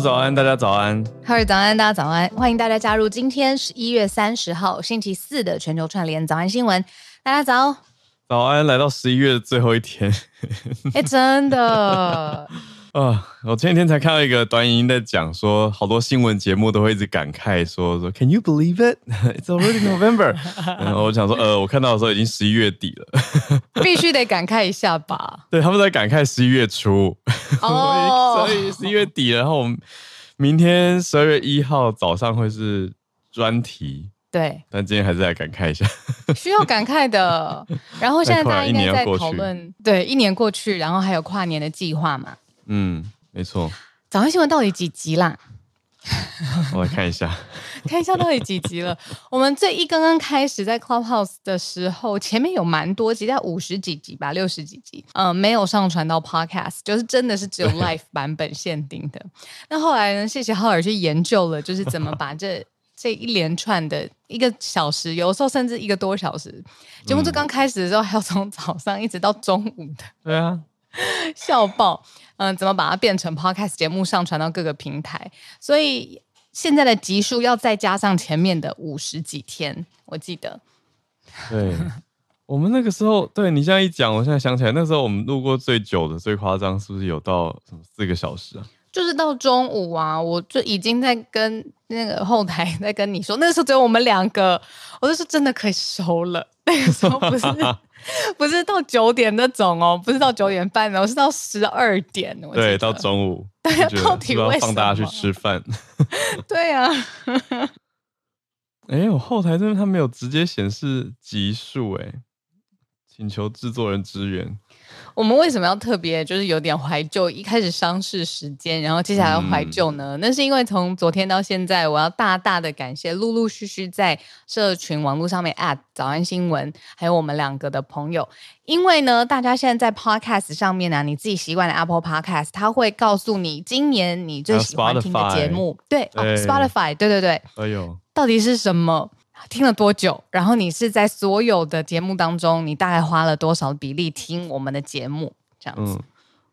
早安，大家早安。哈尔早安，大家早安。欢迎大家加入今天十一月三十号星期四的全球串联早安新闻。大家早，早安，来到十一月的最后一天。哎，真的。啊！我前几天才看到一个短影音在讲说，好多新闻节目都会一直感慨说说，Can you believe it? It's already November。然后我想说，呃，我看到的时候已经十一月底了，必须得感慨一下吧？对，他们在感慨十一月初，哦，所以十一月底，然后我们明天十二月一号早上会是专题，对，但今天还是来感慨一下，需要感慨的。然后现在大家应该在讨论，对，一年过去，然后还有跨年的计划嘛？嗯，没错。早安新闻到底几集啦？我来看一下，看一下到底几集了。我们这一刚刚开始在 Clubhouse 的时候，前面有蛮多集，在五十几集吧，六十几集。嗯、呃，没有上传到 Podcast，就是真的是只有 Live 版本限定的。那后来呢？谢谢浩尔去研究了，就是怎么把这 这一连串的一个小时，有时候甚至一个多小时节目，就刚开始的时候，还要从早上一直到中午的。对啊。笑爆，嗯、呃，怎么把它变成 podcast 节目上传到各个平台？所以现在的集数要再加上前面的五十几天，我记得。对，我们那个时候，对你现在一讲，我现在想起来，那时候我们录过最久的、最夸张，是不是有到什么四个小时啊？就是到中午啊，我就已经在跟那个后台在跟你说，那个时候只有我们两个，我就说真的可以收了。那个时候不是。不是到九点那种哦，不是到九点半哦，是到十二点。对，到中午。大家到底为什么？放大家去吃饭。对啊。哎，我后台这边他没有直接显示集数，哎，请求制作人支援。我们为什么要特别就是有点怀旧？一开始伤逝时间，然后接下来要怀旧呢？嗯、那是因为从昨天到现在，我要大大的感谢陆陆续续在社群网络上面 at 早安新闻，还有我们两个的朋友。因为呢，大家现在在 podcast 上面呢、啊，你自己习惯的 Apple Podcast，它会告诉你今年你最喜欢听的节目。对，Spotify，对对对。哎呦，到底是什么？听了多久？然后你是在所有的节目当中，你大概花了多少比例听我们的节目？这样子。嗯，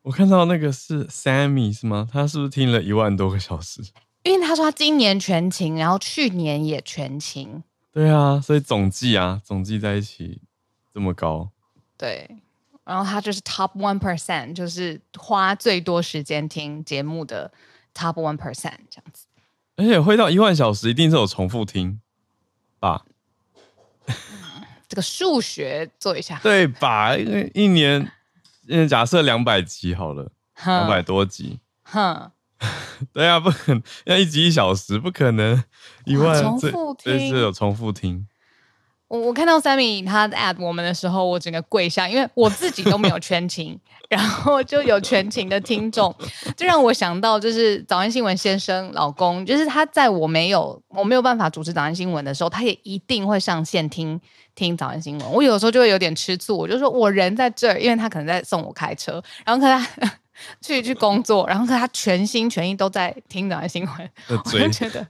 我看到那个是 Sammy 是吗？他是不是听了一万多个小时？因为他说他今年全勤，然后去年也全勤。对啊，所以总计啊，总计在一起这么高。对，然后他就是 Top One Percent，就是花最多时间听节目的 Top One Percent 这样子。而且会到一万小时，一定是有重复听。吧，这个数学做一下，对吧？因为一年，嗯，假设两百集好了，两百多集，哼，对啊，不可能要一集一小时，不可能。一万重复听，这是有重复听。我我看到 Sammy 他 at 我们的时候，我整个跪下，因为我自己都没有全勤，然后就有全勤的听众，就让我想到就是早安新闻先生老公，就是他在我没有我没有办法主持早安新闻的时候，他也一定会上线听听早安新闻。我有时候就会有点吃醋，我就说我人在这儿，因为他可能在送我开车，然后可他去去工作，然后可他全心全意都在听早安新闻，我就觉得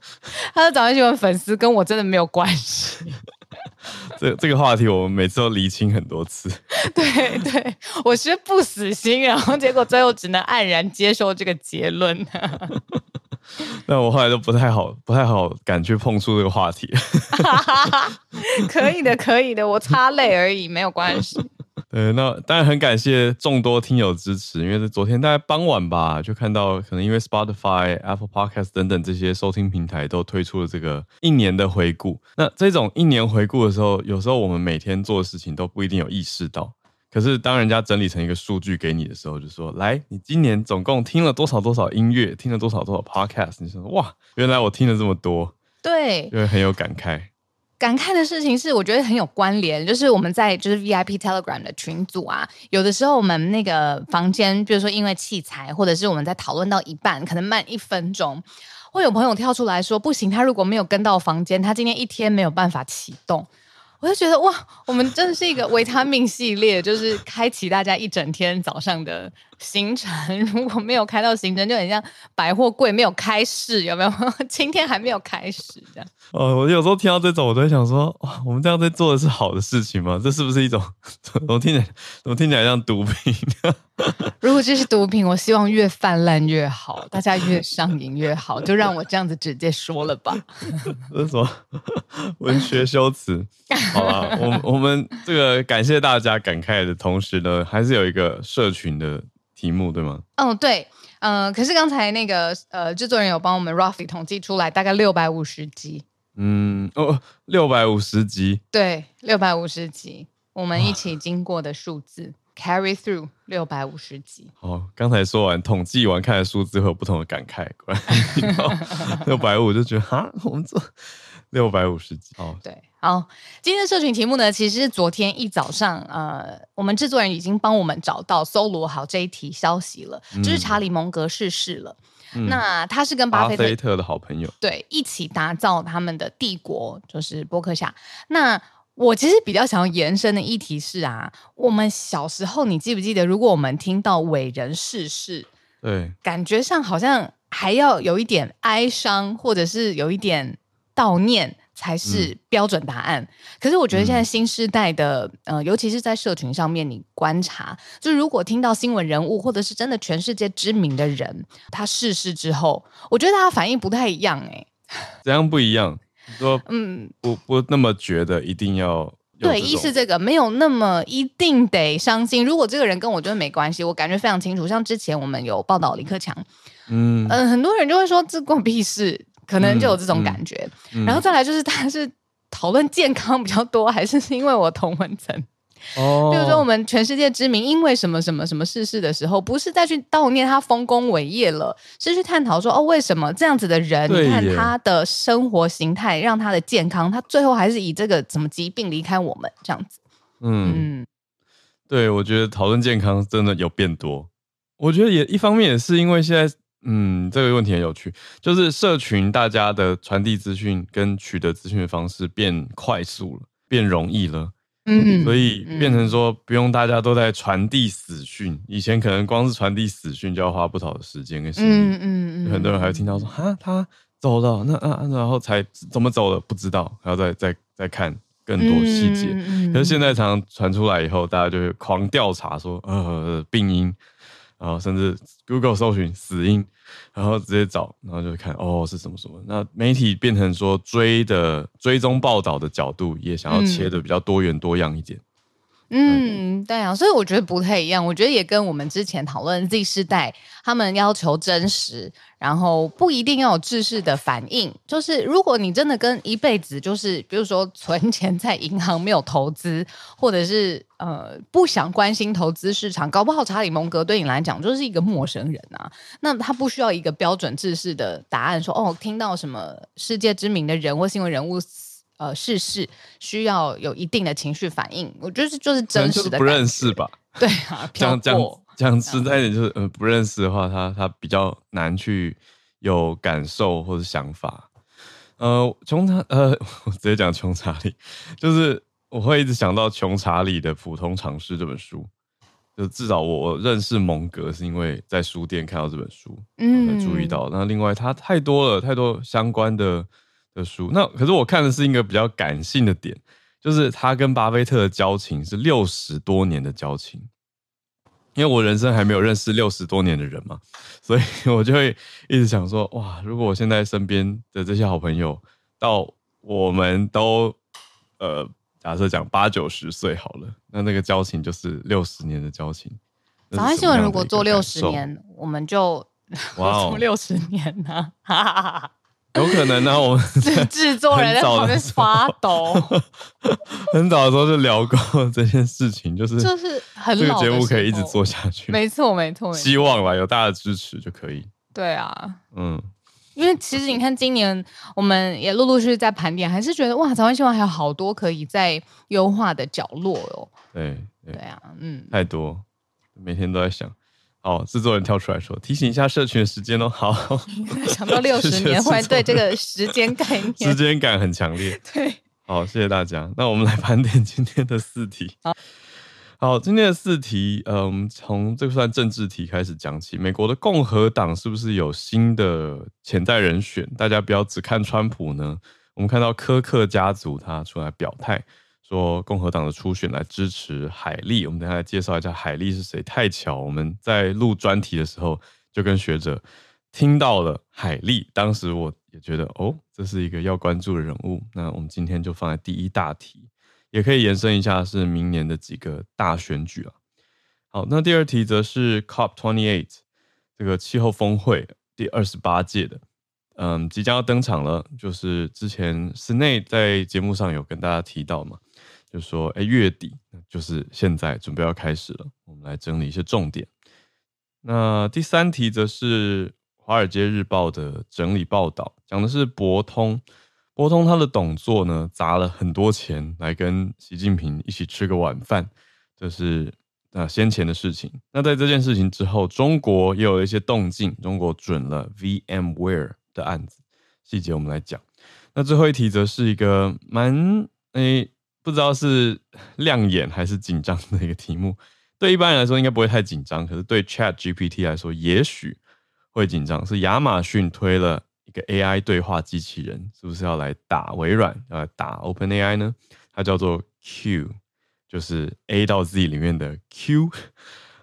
他的早安新闻粉丝跟我真的没有关系。这这个话题我们每次都厘清很多次。对对，我是不死心，然后结果最后只能黯然接受这个结论。那我后来都不太好，不太好敢去碰触这个话题。可以的，可以的，我擦泪而已，没有关系。对，那当然很感谢众多听友支持，因为是昨天大概傍晚吧，就看到可能因为 Spotify、Apple Podcast 等等这些收听平台都推出了这个一年的回顾。那这种一年回顾的时候，有时候我们每天做的事情都不一定有意识到。可是当人家整理成一个数据给你的时候，就说：“来，你今年总共听了多少多少音乐，听了多少多少 Podcast。”你说：“哇，原来我听了这么多。”对，就会很有感慨。感慨的事情是，我觉得很有关联，就是我们在就是 VIP Telegram 的群组啊，有的时候我们那个房间，比如说因为器材，或者是我们在讨论到一半，可能慢一分钟，会有朋友跳出来说，不行，他如果没有跟到房间，他今天一天没有办法启动。我就觉得哇，我们真的是一个维他命系列，就是开启大家一整天早上的行程。如果没有开到行程，就很像百货柜没有开市，有没有？今天还没有开始这样。哦，我有时候听到这种，我都会想说，我们这样在做的是好的事情吗？这是不是一种 怎么听起来怎么听起来像毒品？如果这是毒品，我希望越泛滥越好，大家越上瘾越好，就让我这样子直接说了吧。这是什么文学修辞？好了，我我们这个感谢大家感慨的同时呢，还是有一个社群的题目，对吗？嗯，对，嗯、呃，可是刚才那个呃制作人有帮我们 roughly 统计出来，大概六百五十集。嗯，哦，六百五十集。对，六百五十集，我们一起经过的数字。Carry through 六百五十集。好，刚才说完统计完，看来数字会有不同的感慨。六百五就觉得哈，我们做六百五十集。哦，对，好，今天的社群题目呢，其实是昨天一早上，呃，我们制作人已经帮我们找到搜罗好这一题消息了，嗯、就是查理蒙格逝世了。嗯、那他是跟巴菲特，巴菲特的好朋友，对，一起打造他们的帝国，就是波克夏。那我其实比较想要延伸的议题是啊，我们小时候你记不记得，如果我们听到伟人逝世，对，感觉上好像还要有一点哀伤，或者是有一点悼念才是标准答案。嗯、可是我觉得现在新时代的，嗯、呃，尤其是在社群上面，你观察，就如果听到新闻人物或者是真的全世界知名的人他逝世之后，我觉得大家反应不太一样哎、欸，怎样不一样？说嗯，不不那么觉得一定要对，一是这个没有那么一定得伤心。如果这个人跟我觉得没关系，我感觉非常清楚。像之前我们有报道李克强，嗯很多人就会说这关我屁事，可能就有这种感觉。嗯嗯、然后再来就是他是讨论健康比较多，还是是因为我同文层？哦，比如说我们全世界知名，因为什么什么什么逝世的时候，不是再去悼念他丰功伟业了，是去探讨说哦，为什么这样子的人，你看他的生活形态，让他的健康，他最后还是以这个什么疾病离开我们这样子。嗯嗯，对，我觉得讨论健康真的有变多。我觉得也一方面也是因为现在，嗯，这个问题很有趣，就是社群大家的传递资讯跟取得资讯的方式变快速了，变容易了。嗯，所以变成说不用大家都在传递死讯，嗯、以前可能光是传递死讯就要花不少的时间跟心力。嗯嗯嗯，很多人还会听到说哈他走了，那啊然后才怎么走了不知道，还要再再再看更多细节。可是现在常常传出来以后，大家就会狂调查说呃病因。然后甚至 Google 搜寻死因，然后直接找，然后就看哦是什么什么。那媒体变成说追的追踪报道的角度，也想要切的比较多元多样一点。嗯，嗯对啊，所以我觉得不太一样。我觉得也跟我们之前讨论 Z 世代，他们要求真实，然后不一定要有制式的反应。就是如果你真的跟一辈子，就是比如说存钱在银行没有投资，或者是呃不想关心投资市场，搞不好查理蒙格对你来讲就是一个陌生人啊。那他不需要一个标准制式的答案，说哦，听到什么世界知名的人或新闻人物。呃，事事需要有一定的情绪反应，我觉得就是真实的。不认识吧？对啊，讲讲讲实在一点，就是呃，不认识的话，他他比较难去有感受或者想法。呃，穷查呃，我直接讲穷查理，就是我会一直想到穷查理的普通常识这本书，就至少我认识蒙格是因为在书店看到这本书，嗯，注意到。那另外他太多了，太多相关的。的书，那可是我看的是一个比较感性的点，就是他跟巴菲特的交情是六十多年的交情，因为我人生还没有认识六十多年的人嘛，所以我就会一直想说，哇，如果我现在身边的这些好朋友，到我们都呃，假设讲八九十岁好了，那那个交情就是六十年的交情。早安新闻如果做六十年，我们就哇，做六十年呢，哈哈哈。有可能呢、啊，我们 制作人在旁边发抖。很早的时候就聊过这件事情，就是就是很这个节目可以一直做下去。没错，没错，希望吧，有大家的支持就可以。对啊，嗯，因为其实你看，今年我们也陆陆续续在盘点，还是觉得哇，台湾新闻还有好多可以在优化的角落哦。对对，对啊，嗯，太多，每天都在想。好，制作人跳出来说，提醒一下社群的时间哦。好，想到六十年，会对这个时间概 念，时间感很强烈。对，好，谢谢大家。那我们来盘点今天的四题。好。好，今天的四题，呃，我们从这个算政治题开始讲起。美国的共和党是不是有新的潜在人选？大家不要只看川普呢。我们看到柯克家族他出来表态，说共和党的初选来支持海莉。我们等下来介绍一下海莉是谁。太巧，我们在录专题的时候就跟学者听到了海莉，当时我也觉得哦，这是一个要关注的人物。那我们今天就放在第一大题。也可以延伸一下，是明年的几个大选举啊。好，那第二题则是 COP twenty eight 这个气候峰会第二十八届的，嗯，即将要登场了。就是之前室内在节目上有跟大家提到嘛，就说哎、月底就是现在准备要开始了。我们来整理一些重点。那第三题则是《华尔街日报》的整理报道，讲的是博通。博通他的董座呢，砸了很多钱来跟习近平一起吃个晚饭，这是啊先前的事情。那在这件事情之后，中国也有一些动静，中国准了 VMware 的案子，细节我们来讲。那最后一题则是一个蛮诶、欸，不知道是亮眼还是紧张的一个题目。对一般人来说应该不会太紧张，可是对 ChatGPT 来说也许会紧张。是亚马逊推了。一个 AI 对话机器人是不是要来打微软，要来打 OpenAI 呢？它叫做 Q，就是 A 到 Z 里面的 Q。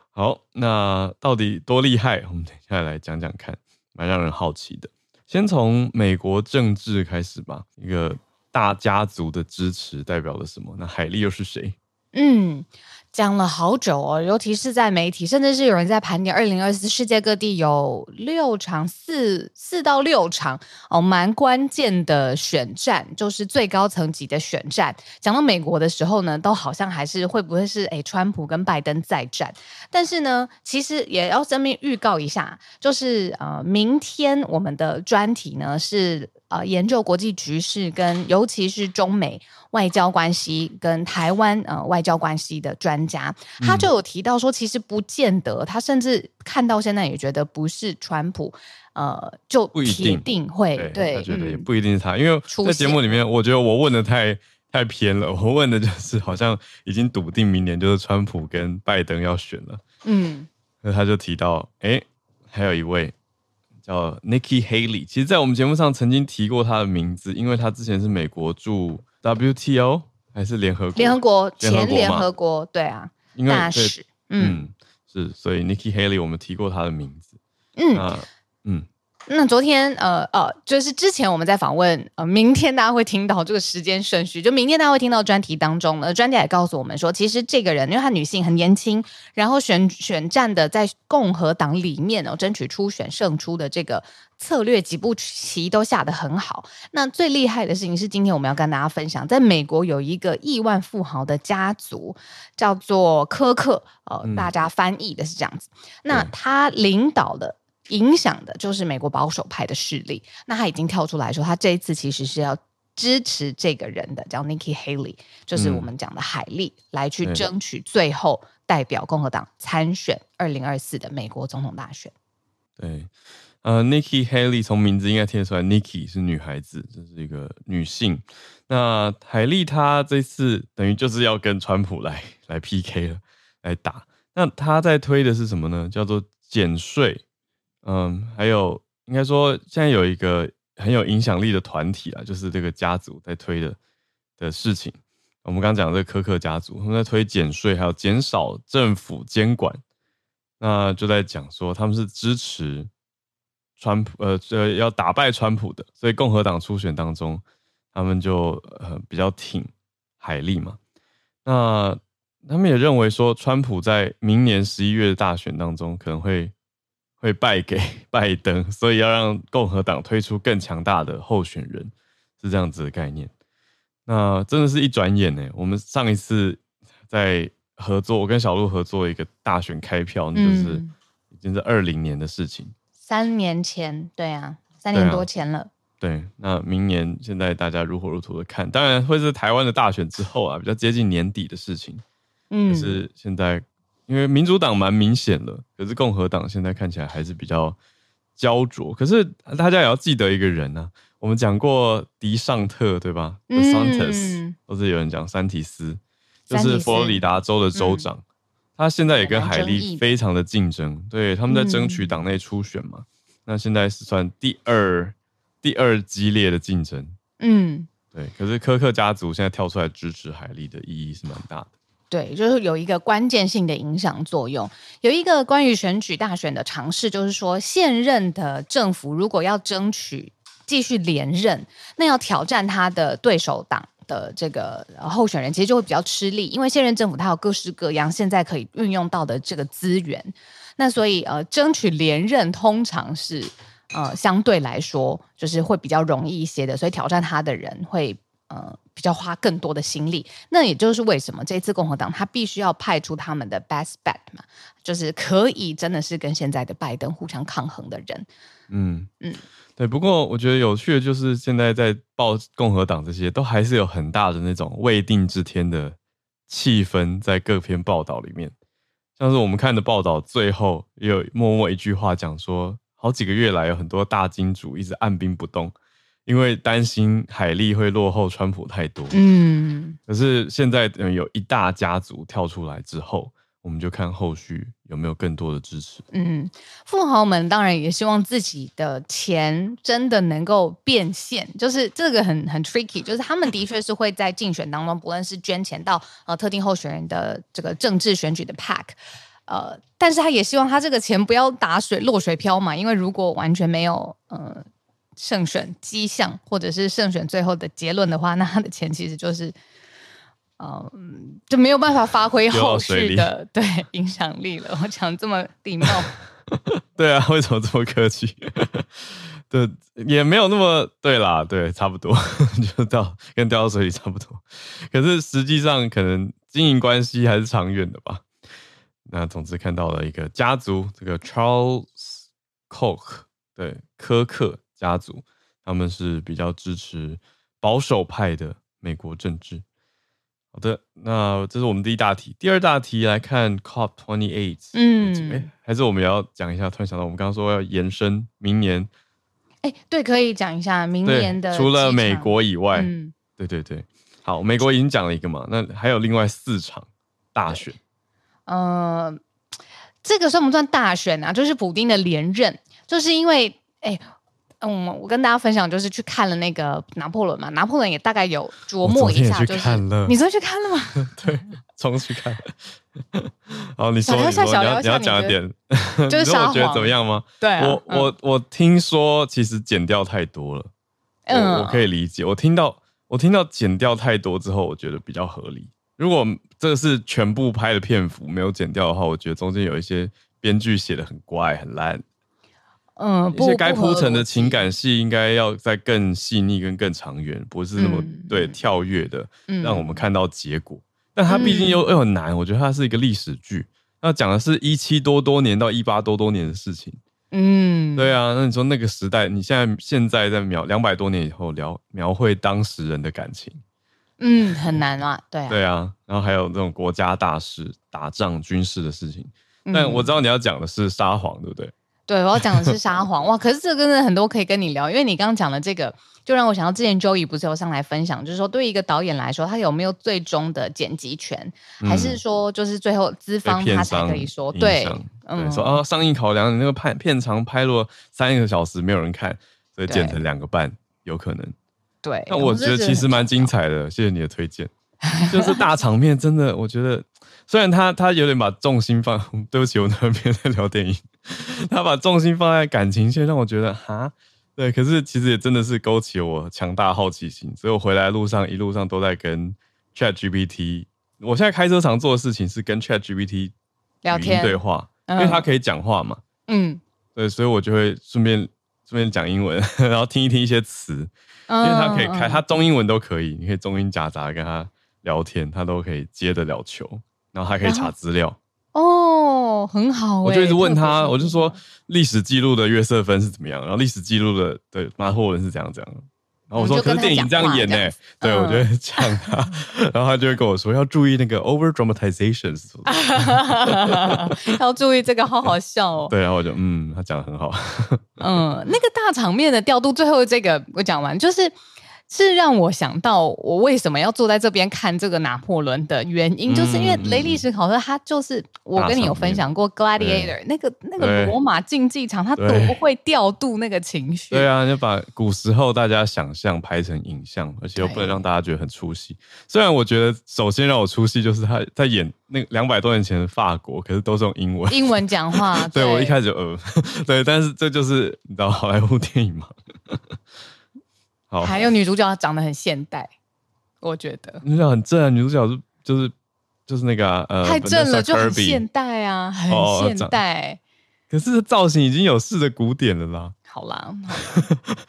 好，那到底多厉害？我们等下来讲讲看，蛮让人好奇的。先从美国政治开始吧。一个大家族的支持代表了什么？那海莉又是谁？嗯。讲了好久哦，尤其是在媒体，甚至是有人在盘点二零二四世界各地有六场四四到六场哦，蛮关键的选战，就是最高层级的选战。讲到美国的时候呢，都好像还是会不会是诶，川普跟拜登再战？但是呢，其实也要正面预告一下，就是呃，明天我们的专题呢是。呃，研究国际局势跟尤其是中美外交关系跟台湾呃外交关系的专家，他就有提到说，其实不见得，他甚至看到现在也觉得不是川普，呃，就铁定会不一定对，他觉得也不一定是他，因为在节目里面，我觉得我问的太太偏了，我问的就是好像已经笃定明年就是川普跟拜登要选了，嗯，那他就提到，哎、欸，还有一位。叫 Nikki Haley，其实，在我们节目上曾经提过她的名字，因为她之前是美国驻 WTO 还是联合国？联合国前联合国，对啊，大使，嗯，嗯，是，所以 Nikki Haley 我们提过她的名字，嗯，嗯。那昨天，呃呃，就是之前我们在访问，呃，明天大家会听到这个时间顺序，就明天大家会听到专题当中呢，专家也告诉我们说，其实这个人，因为她女性很年轻，然后选选战的在共和党里面哦，争取初选胜出的这个策略几步棋都下得很好。那最厉害的事情是，今天我们要跟大家分享，在美国有一个亿万富豪的家族，叫做柯克，呃，大家翻译的是这样子。嗯、那他领导的。影响的就是美国保守派的势力。那他已经跳出来说，他这一次其实是要支持这个人的，叫 Nikki Haley，就是我们讲的海利，嗯、来去争取最后代表共和党参选二零二四的美国总统大选。对，呃，Nikki Haley 从名字应该听得出来，Nikki 是女孩子，这是一个女性。那海莉她这次等于就是要跟川普来来 PK 了，来打。那她在推的是什么呢？叫做减税。嗯，还有应该说，现在有一个很有影响力的团体啊，就是这个家族在推的的事情。我们刚刚讲这个柯克家族，他们在推减税，还有减少政府监管。那就在讲说，他们是支持川普，呃，呃，要打败川普的。所以共和党初选当中，他们就呃比较挺海利嘛。那他们也认为说，川普在明年十一月的大选当中可能会。会败给 拜登，所以要让共和党推出更强大的候选人，是这样子的概念。那真的是一转眼呢。我们上一次在合作，我跟小鹿合作一个大选开票，那就是已经是二零年的事情。三年前，对啊，三年多前了。对，那明年现在大家如火如荼的看，当然会是台湾的大选之后啊，比较接近年底的事情。嗯，可是现在因为民主党蛮明显的，可是共和党现在看起来还是比较焦灼。可是大家也要记得一个人啊，我们讲过迪尚特对吧？DeSantis 或者有人讲山提斯，就是佛罗里达州的州长，嗯、他现在也跟海莉非常的竞争，对，他们在争取党内初选嘛。嗯、那现在是算第二。第二激烈的竞争，嗯，对。可是科克家族现在跳出来支持海莉的意义是蛮大的，对，就是有一个关键性的影响作用。有一个关于选举大选的尝试，就是说现任的政府如果要争取继续连任，那要挑战他的对手党的这个候选人，其实就会比较吃力，因为现任政府它有各式各样现在可以运用到的这个资源，那所以呃，争取连任通常是。呃，相对来说，就是会比较容易一些的，所以挑战他的人会呃比较花更多的心力。那也就是为什么这次共和党他必须要派出他们的 best bet 嘛，就是可以真的是跟现在的拜登互相抗衡的人。嗯嗯，对。不过我觉得有趣的就是现在在报共和党这些都还是有很大的那种未定之天的气氛在各篇报道里面，像是我们看的报道最后也有默默一句话讲说。好几个月来，有很多大金主一直按兵不动，因为担心海利会落后川普太多。嗯，可是现在有一大家族跳出来之后，我们就看后续有没有更多的支持。嗯，富豪们当然也希望自己的钱真的能够变现，就是这个很很 tricky，就是他们的确是会在竞选当中，不论是捐钱到呃特定候选人的这个政治选举的 pack，。呃，但是他也希望他这个钱不要打水落水漂嘛，因为如果完全没有呃胜选迹象或者是胜选最后的结论的话，那他的钱其实就是嗯就没有办法发挥后续的对影响力了。我讲这么礼貌，对啊，为什么这么客气？对，也没有那么对啦，对，差不多 就到跟掉到水里差不多。可是实际上可能经营关系还是长远的吧。那总之看到了一个家族，这个 Charles Koch 对柯克家族，他们是比较支持保守派的美国政治。好的，那这是我们第一大题。第二大题来看 COP twenty eight，嗯、欸，还是我们要讲一下。突然想到，我们刚刚说要延伸明年，哎、欸，对，可以讲一下明年的，除了美国以外，嗯，对对对，好，美国已经讲了一个嘛，那还有另外四场大选。呃，这个算不算大选啊？就是普丁的连任，就是因为，哎，嗯，我跟大家分享，就是去看了那个拿破仑嘛，拿破仑也大概有琢磨一下，就是你昨天去看了吗？对，重去看。好，你说，你说，你要你要讲一点，就是你说我觉得怎么样吗？对、啊，我我我听说其实剪掉太多了，嗯，我可以理解。我听到我听到剪掉太多之后，我觉得比较合理。如果这个是全部拍的片幅没有剪掉的话，我觉得中间有一些编剧写的很怪很烂，嗯，一些该铺陈的情感戏应该要再更细腻跟更长远，不是那么、嗯、对跳跃的，让我们看到结果。嗯、但它毕竟又又很难，我觉得它是一个历史剧，那讲的是一七多多年到一八多多年的事情，嗯，对啊，那你说那个时代，你现在现在在描两百多年以后描描绘当时人的感情。嗯，很难啊，对啊，对啊，然后还有那种国家大事、打仗、军事的事情。但我知道你要讲的是沙皇，对不对？对，我要讲的是沙皇。哇，可是这个真的很多可以跟你聊，因为你刚刚讲的这个，就让我想到之前 Joey 不是有上来分享，就是说对于一个导演来说，他有没有最终的剪辑权，还是说就是最后资方他才可以说对？嗯，说啊，上映考量你那个片片长拍了三个小时，没有人看，所以剪成两个半，有可能。对，那我觉得其实蛮精彩的，谢谢你的推荐。就是大场面，真的，我觉得虽然他他有点把重心放，对不起，我那边在聊电影，他把重心放在感情线，让我觉得哈，对，可是其实也真的是勾起我强大好奇心，所以我回来路上一路上都在跟 Chat GPT。我现在开车常做的事情是跟 Chat GPT 聊天。对话，因为他可以讲话嘛，嗯，对，所以我就会顺便顺便讲英文，然后听一听一些词。因为他可以开，他中英文都可以，你可以中英夹杂跟他聊天，他都可以接得了球，然后还可以查资料。哦，很好、欸。我就一直问他，我就说历史记录的约瑟芬是怎么样，然后历史记录的对拿破仑是怎样怎样。然后我说，可是电影这样演呢、欸？对，我就会呛他，然后他就会跟我说要注意那个 over dramatization，要注意这个，好好笑哦。对，然后我就嗯，他讲的很好。嗯，那个大场面的调度，最后这个我讲完就是。是让我想到我为什么要坐在这边看这个拿破仑的原因，嗯、就是因为雷利史考特他就是我跟你有分享过 Gladiator 那个那个罗马竞技场，他多会调度那个情绪。对啊，就把古时候大家想象拍成影像，而且又不能让大家觉得很出戏。虽然我觉得首先让我出戏就是他在演那两百多年前的法国，可是都是用英文，英文讲话。对，对我一开始就呃，对，但是这就是你知道好莱坞电影嘛。好还有女主角长得很现代，我觉得女主角很正啊。女主角是就是就是那个、啊、呃，太正了，就很现代啊，很现代。哦、可是造型已经有式的古典了啦。好啦，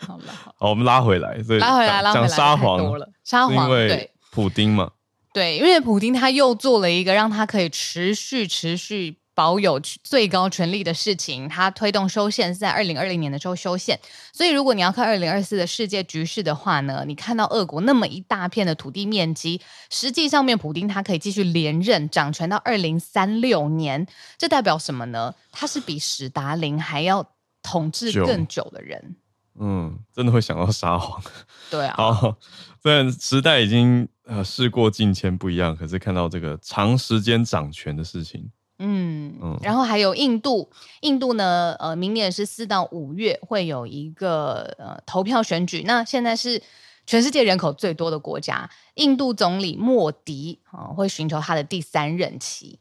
好啦，好，我们拉回来，所以拉回来，拉回来，沙皇了。沙皇对普丁嘛，对，因为普丁他又做了一个让他可以持续持续。保有最高权力的事情，他推动修宪是在二零二零年的时候修宪，所以如果你要看二零二四的世界局势的话呢，你看到俄国那么一大片的土地面积，实际上面普丁他可以继续连任掌权到二零三六年，这代表什么呢？他是比史达林还要统治更久的人。嗯，真的会想到沙皇。对啊，好，虽然时代已经呃事过境迁不一样，可是看到这个长时间掌权的事情。嗯，然后还有印度，印度呢，呃，明年是四到五月会有一个呃投票选举。那现在是全世界人口最多的国家，印度总理莫迪啊、呃、会寻求他的第三任期。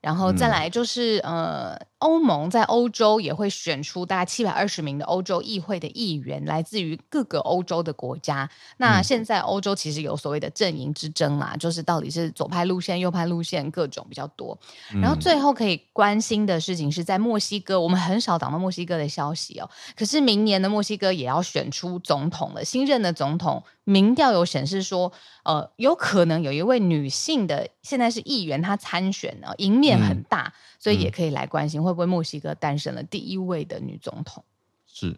然后再来就是，嗯、呃，欧盟在欧洲也会选出大概七百二十名的欧洲议会的议员，来自于各个欧洲的国家。那现在欧洲其实有所谓的阵营之争啦，就是到底是左派路线、右派路线，各种比较多。然后最后可以关心的事情是在墨西哥，我们很少讲到墨西哥的消息哦。可是明年的墨西哥也要选出总统了，新任的总统。民调有显示说，呃，有可能有一位女性的现在是议员，她参选呢，赢面很大，嗯、所以也可以来关心会不会墨西哥诞生了第一位的女总统。是，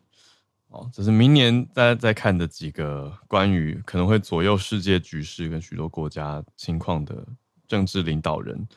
哦，这是明年大家在看的几个关于可能会左右世界局势跟许多国家情况的政治领导人，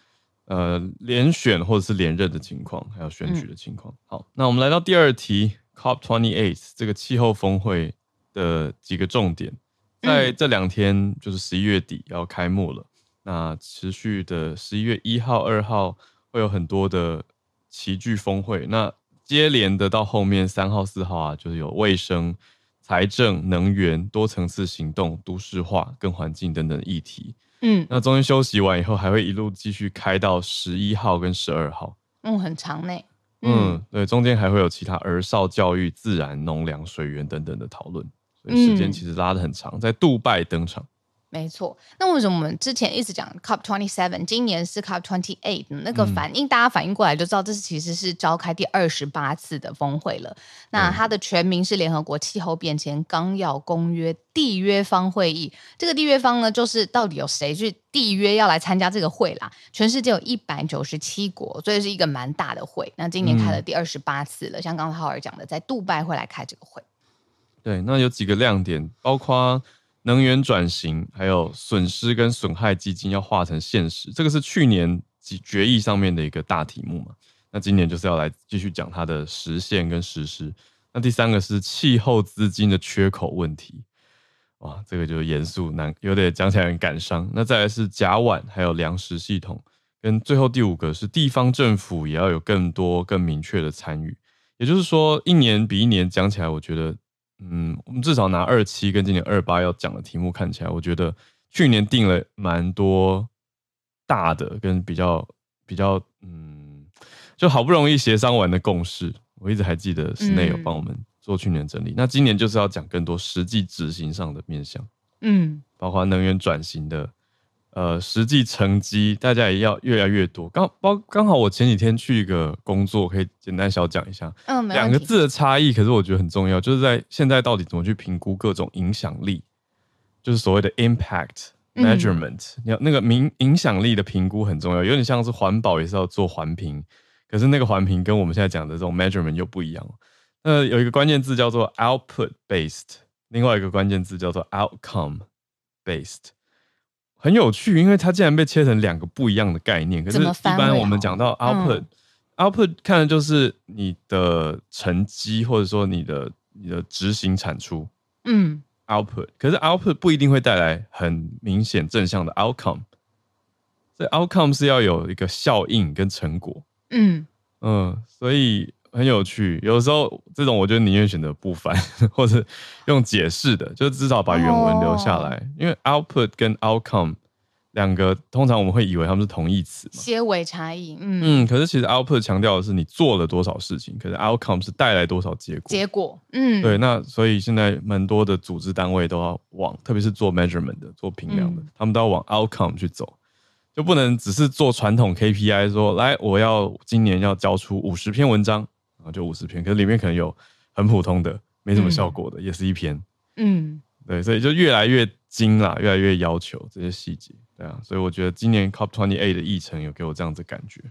呃，连选或者是连任的情况，还有选举的情况。嗯、好，那我们来到第二题，COP twenty eight 这个气候峰会的几个重点。在这两天，就是十一月底要开幕了。那持续的十一月一号、二号会有很多的齐聚峰会。那接连的到后面三号、四号啊，就是有卫生、财政、能源、多层次行动、都市化、跟环境等等议题。嗯，那中间休息完以后，还会一路继续开到十一号跟十二号。嗯，很长呢。嗯，嗯对，中间还会有其他儿少教育、自然、农粮、水源等等的讨论。所以时间其实拉得很长，嗯、在杜拜登场。没错，那为什么我们之前一直讲 COP twenty seven，今年是 COP twenty eight？那个反应，嗯、大家反应过来就知道，这是其实是召开第二十八次的峰会了。那它的全名是联合国气候变迁纲要公约缔约方会议。这个缔约方呢，就是到底有谁去缔约要来参加这个会啦？全世界有一百九十七国，所以是一个蛮大的会。那今年开了第二十八次了，嗯、像刚才浩尔讲的，在杜拜会来开这个会。对，那有几个亮点，包括能源转型，还有损失跟损害基金要化成现实，这个是去年几决议上面的一个大题目嘛。那今年就是要来继续讲它的实现跟实施。那第三个是气候资金的缺口问题，哇，这个就严肃难，有点讲起来很感伤。那再来是甲烷，还有粮食系统，跟最后第五个是地方政府也要有更多更明确的参与。也就是说，一年比一年讲起来，我觉得。嗯，我们至少拿二七跟今年二八要讲的题目看起来，我觉得去年定了蛮多大的跟比较比较，嗯，就好不容易协商完的共识，我一直还记得室内有帮我们做去年整理。嗯、那今年就是要讲更多实际执行上的面向，嗯，包括能源转型的。呃，实际成绩大家也要越来越多。刚包刚好，我前几天去一个工作，可以简单小讲一下。嗯，两个字的差异，可是我觉得很重要，就是在现在到底怎么去评估各种影响力，就是所谓的 impact measurement，嗯。你要那个影影响力的评估很重要，有点像是环保也是要做环评可是那个环评跟我们现在讲的这种 measurement 又不一样。那有一个关键字叫做 output based，另外一个关键字叫做 outcome based，很有趣，因为它竟然被切成两个不一样的概念。可是，一般我们讲到 output，output、嗯、output 看的就是你的成绩，或者说你的你的执行产出。嗯，output，可是 output 不一定会带来很明显正向的 outcome。这 outcome 是要有一个效应跟成果。嗯嗯，所以很有趣。有时候这种我觉得宁愿选择不翻，或者用解释的，就至少把原文留下来。哦、因为 output 跟 outcome 两个，通常我们会以为他们是同义词，些微差异。嗯嗯，可是其实 output 强调的是你做了多少事情，可是 outcome 是带来多少结果。结果，嗯，对。那所以现在蛮多的组织单位都要往，特别是做 measurement 的、做评量的，嗯、他们都要往 outcome 去走。就不能只是做传统 KPI，说来我要今年要交出五十篇文章，然后就五十篇，可是里面可能有很普通的、没什么效果的，嗯、也是一篇。嗯，对，所以就越来越精啦，越来越要求这些细节，对啊，所以我觉得今年 COP Twenty Eight 的议程有给我这样子感觉。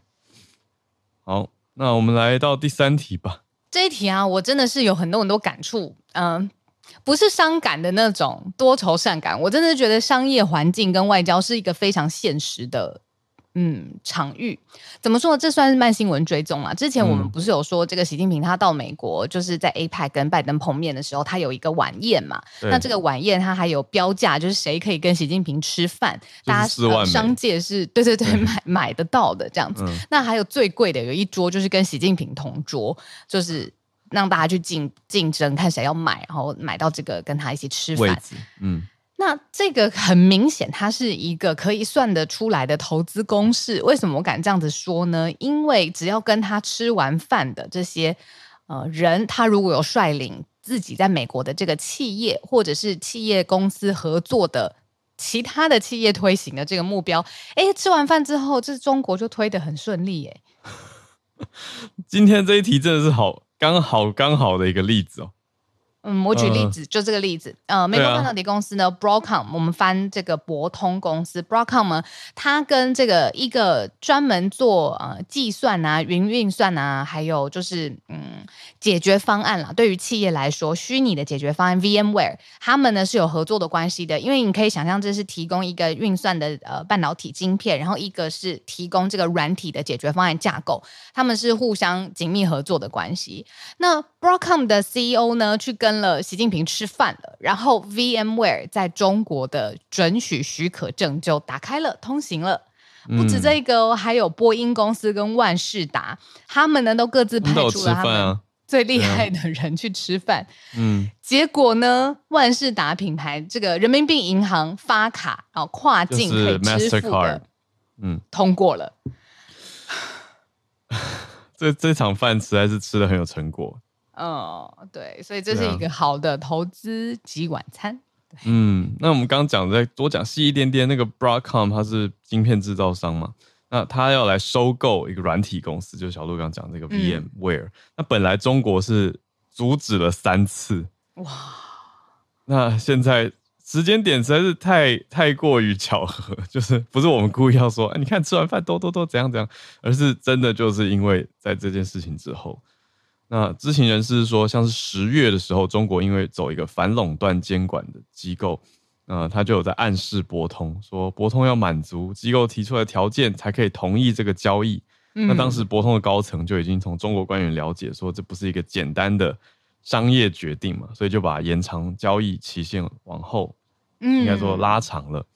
好，那我们来到第三题吧。这一题啊，我真的是有很多很多感触，嗯。不是伤感的那种多愁善感，我真的觉得商业环境跟外交是一个非常现实的，嗯，场域。怎么说呢？这算是慢新闻追踪啊。之前我们不是有说，这个习近平他到美国，就是在 APEC 跟拜登碰面的时候，他有一个晚宴嘛。那这个晚宴他还有标价，就是谁可以跟习近平吃饭，大家、呃、商界是 对对对买对买得到的这样子。嗯、那还有最贵的，有一桌就是跟习近平同桌，就是。让大家去竞竞争，看谁要买，然后买到这个跟他一起吃饭。嗯，那这个很明显，它是一个可以算得出来的投资公式。为什么我敢这样子说呢？因为只要跟他吃完饭的这些呃人，他如果有率领自己在美国的这个企业或者是企业公司合作的其他的企业推行的这个目标，哎，吃完饭之后，这中国就推得很顺利耶。今天这一题真的是好。刚好刚好的一个例子哦。嗯，我举例子，呃、就这个例子。呃，美国半导体公司呢、啊、Broadcom，我们翻这个博通公司 Broadcom 呢，它跟这个一个专门做呃计算啊、云运算啊，还有就是嗯解决方案啦。对于企业来说，虚拟的解决方案 VMware，他们呢是有合作的关系的。因为你可以想象，这是提供一个运算的呃半导体晶片，然后一个是提供这个软体的解决方案架构，他们是互相紧密合作的关系。那 Broadcom 的 CEO 呢，去跟跟了习近平吃饭了，然后 VMware 在中国的准许许可证就打开了，通行了。不止这个哦，还有波音公司跟万事达，他们呢都各自派出了他们最厉害的人去吃饭。嗯，结果呢，万事达品牌这个人民币银行发卡，然后跨境可以支付的，嗯，通过了。这这场饭实在是吃的很有成果。嗯，对，所以这是一个好的投资及晚餐。嗯，那我们刚刚讲再多讲细一点点，那个 Broadcom 它是晶片制造商嘛，那他要来收购一个软体公司，就是小鹿刚刚讲这个 VMware。嗯、那本来中国是阻止了三次，哇，那现在时间点实在是太太过于巧合，就是不是我们故意要说，哎，你看吃完饭都都都怎样怎样，而是真的就是因为在这件事情之后。那知情人士说，像是十月的时候，中国因为走一个反垄断监管的机构，呃，他就有在暗示博通，说博通要满足机构提出来的条件才可以同意这个交易。嗯、那当时博通的高层就已经从中国官员了解说，这不是一个简单的商业决定嘛，所以就把延长交易期限往后，应该说拉长了。嗯、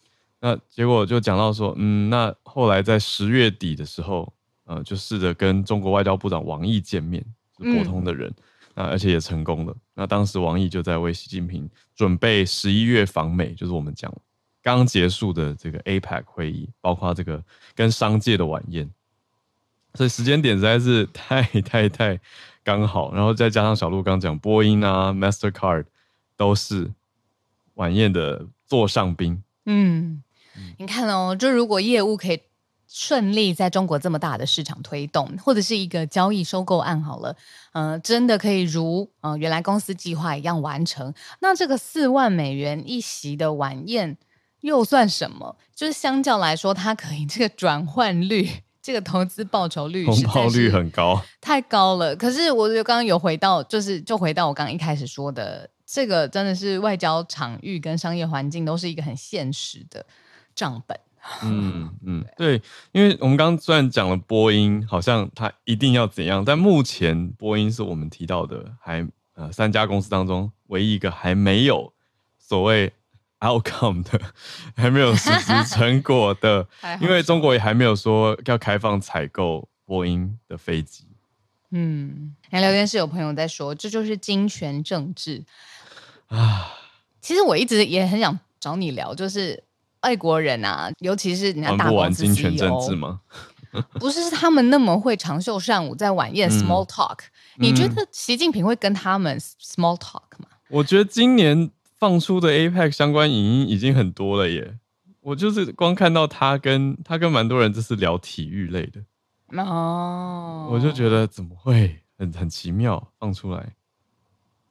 那结果就讲到说，嗯，那后来在十月底的时候，呃，就试着跟中国外交部长王毅见面。博通的人，那、嗯、而且也成功了。那当时王毅就在为习近平准备十一月访美，就是我们讲刚结束的这个 APEC 会议，包括这个跟商界的晚宴。所以时间点实在是太太太刚好，然后再加上小鹿刚讲，波音啊、Mastercard 都是晚宴的座上宾。嗯，你看哦，就如果业务可以。顺利在中国这么大的市场推动，或者是一个交易收购案好了，呃，真的可以如呃原来公司计划一样完成。那这个四万美元一席的晚宴又算什么？就是相较来说，它可以这个转换率 这个投资报酬率回报率很高，太高了。可是我就刚刚有回到，就是就回到我刚刚一开始说的，这个真的是外交场域跟商业环境都是一个很现实的账本。嗯嗯，对，因为我们刚刚虽然讲了波音，好像它一定要怎样，但目前波音是我们提到的还呃三家公司当中唯一一个还没有所谓 outcome 的，还没有实施成果的，因为中国也还没有说要开放采购波音的飞机。嗯，聊聊天室有朋友在说，这就是金权政治啊。其实我一直也很想找你聊，就是。外国人啊，尤其是你看大公司 CEO，玩金权政治吗？不是，是他们那么会长袖善舞，在晚宴 small talk。嗯、你觉得习近平会跟他们 small talk 吗？我觉得今年放出的 APEC 相关影音已经很多了耶。我就是光看到他跟他跟蛮多人就是聊体育类的哦，我就觉得怎么会很很奇妙放出来。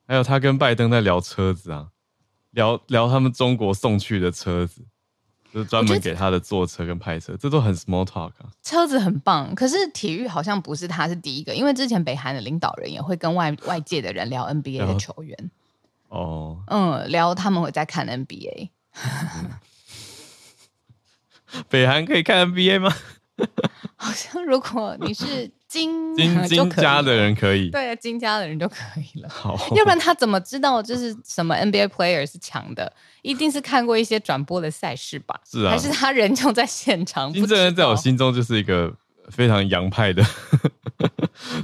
还有他跟拜登在聊车子啊，聊聊他们中国送去的车子。就是专门给他的坐车跟拍车，这都很 small talk 啊。车子很棒，可是体育好像不是他是第一个，因为之前北韩的领导人也会跟外外界的人聊 NBA 的球员。哦，嗯，聊他们会在看 NBA。嗯、北韩可以看 NBA 吗？好像如果你是。金金 金家的人可以，对，金家的人就可以了。好，要不然他怎么知道就是什么 NBA player 是强的？一定是看过一些转播的赛事吧？是啊，还是他人就在现场？金正恩在我心中就是一个非常洋派的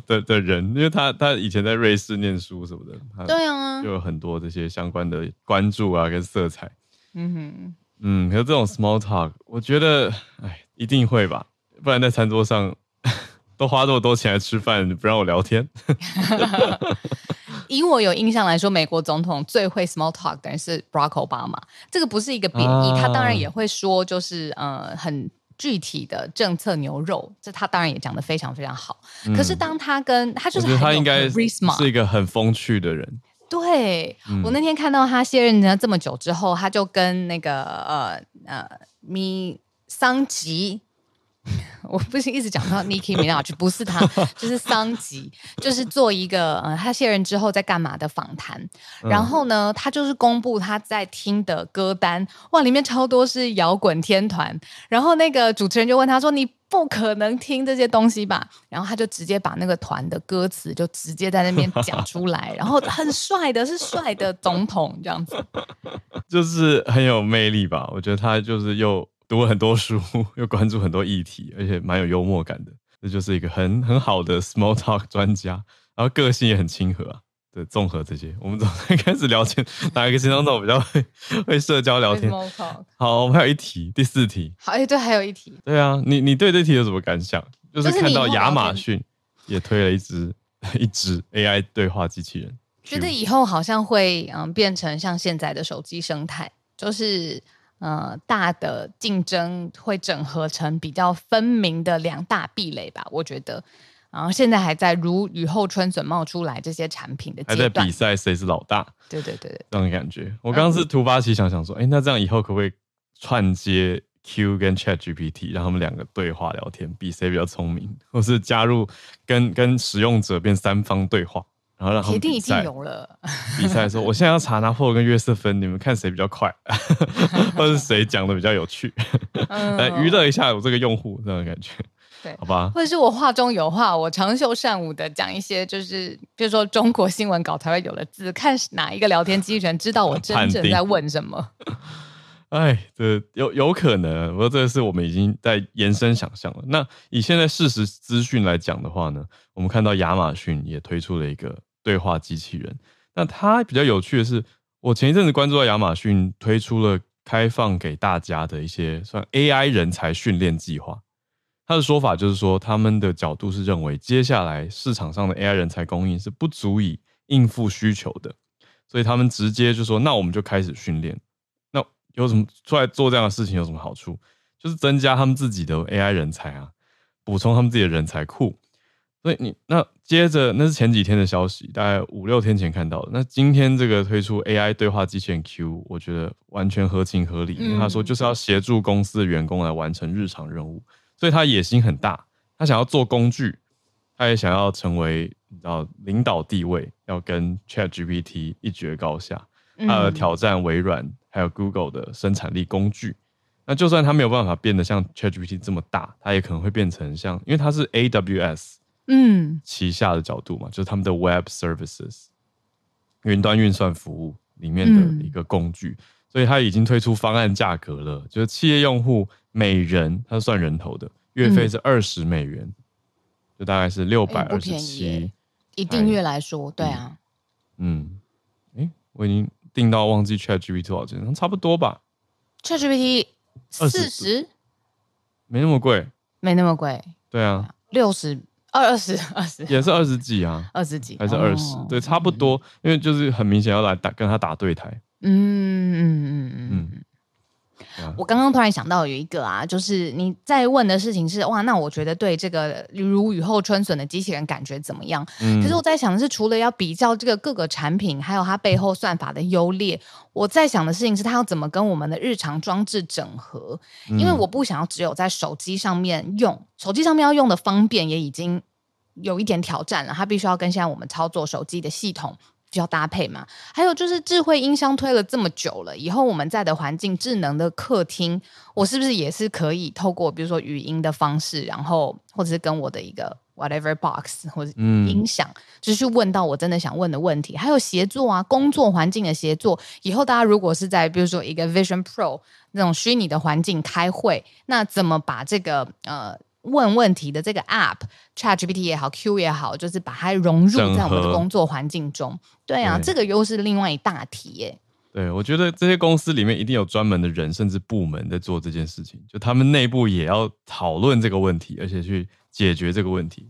的的人，因为他他以前在瑞士念书什么的，对啊，就有很多这些相关的关注啊跟色彩。嗯哼，嗯，可是这种 small talk，我觉得，哎，一定会吧？不然在餐桌上。都花这么多钱来吃饭，不让我聊天。以我有印象来说，美国总统最会 small talk 的人是 Barack Obama。这个不是一个贬义，啊、他当然也会说，就是呃很具体的政策牛肉，这他当然也讲得非常非常好。嗯、可是当他跟他就是很他应该是一个很风趣的人。对、嗯、我那天看到他卸任了这么久之后，他就跟那个呃呃米桑吉。我不是一直讲到 Nicki Minaj，不是他，就是桑吉，就是做一个呃，他卸任之后在干嘛的访谈。然后呢，他就是公布他在听的歌单，哇，里面超多是摇滚天团。然后那个主持人就问他说：“你不可能听这些东西吧？”然后他就直接把那个团的歌词就直接在那边讲出来，然后很帅的，是帅的总统这样子，就是很有魅力吧？我觉得他就是又。读了很多书，又关注很多议题，而且蛮有幽默感的，这就是一个很很好的 small talk 专家。然后个性也很亲和啊，对，综合这些，我们从 开始聊天，哪一个形容词比较会会社交聊天？Small talk。好，我们还有一题，第四题。好，哎，对，还有一题。对啊，你你对这题有什么感想？就是看到亚马逊也推了一只一只 AI 对话机器人，觉得以后好像会嗯变成像现在的手机生态，就是。呃，大的竞争会整合成比较分明的两大壁垒吧，我觉得。然后现在还在如雨后春笋冒出来这些产品的阶段，还在比赛谁是老大。对对对对，这种感觉。我刚刚是突发奇想，想说，哎、嗯，那这样以后可不可以串接 Q 跟 Chat GPT，让他们两个对话聊天，比谁比较聪明，或是加入跟跟使用者变三方对话？然后让他们比赛，比赛说：“我现在要查拿破仑跟约瑟芬，你们看谁比较快，或者是谁讲的比较有趣，来娱乐一下我这个用户这样的感觉，对，好吧？或者是我话中有话，我长袖善舞的讲一些，就是比如说中国新闻稿才会有的字，看哪一个聊天机器人知道我真正在问什么？哎，这有有可能，不过这个是我们已经在延伸想象了。那以现在事实资讯来讲的话呢，我们看到亚马逊也推出了一个。对话机器人，那它比较有趣的是，我前一阵子关注到亚马逊推出了开放给大家的一些算 AI 人才训练计划。他的说法就是说，他们的角度是认为，接下来市场上的 AI 人才供应是不足以应付需求的，所以他们直接就说，那我们就开始训练。那有什么出来做这样的事情有什么好处？就是增加他们自己的 AI 人才啊，补充他们自己的人才库。所以你那接着那是前几天的消息，大概五六天前看到的。那今天这个推出 AI 对话机器人 Q，我觉得完全合情合理。他说就是要协助公司的员工来完成日常任务，所以他野心很大，他想要做工具，他也想要成为你知道领导地位，要跟 ChatGPT 一决高下，他要挑战微软还有 Google 的生产力工具。那就算他没有办法变得像 ChatGPT 这么大，他也可能会变成像，因为他是 AWS 嗯。旗下的角度嘛，就是他们的 Web Services 云端运算服务里面的一个工具，所以它已经推出方案价格了，就是企业用户每人他算人头的月费是二十美元，就大概是六百二十七，以订阅来说，对啊，嗯，哎，我已经订到忘记 ChatGPT 多少钱，差不多吧，ChatGPT。四。十，没那么贵，没那么贵，对啊，六十二二十二十。也是二十几啊，二十几。还是二十，哦，对，差不多，嗯，因为就是很明显要来打跟他打对台，嗯嗯嗯嗯。嗯。我刚刚突然想到有一个啊，就是你在问的事情是哇，那我觉得对这个如雨后春笋的机器人感觉怎么样？嗯，可是我在想的是，除了要比较这个各个产品，还有它背后算法的优劣，我在想的事情是它要怎么跟我们的日常装置整合？因为我不想要只有在手机上面用，手机上面要用的方便也已经有一点挑战了，它必须要跟现在我们操作手机的系统。需要搭配嘛？还有就是智慧音箱推了这么久了，以后我们在的环境智能的客厅，我是不是也是可以透过比如说语音的方式，然后或者是跟我的一个 whatever box 或者音响，嗯、就是去问到我真的想问的问题？还有协作啊，工作环境的协作，以后大家如果是在比如说一个 Vision Pro 那种虚拟的环境开会，那怎么把这个呃？问问题的这个 App，ChatGPT 也好，Q 也好，就是把它融入在我们的工作环境中。对啊，对这个又是另外一大题耶。对，我觉得这些公司里面一定有专门的人，甚至部门在做这件事情，就他们内部也要讨论这个问题，而且去解决这个问题。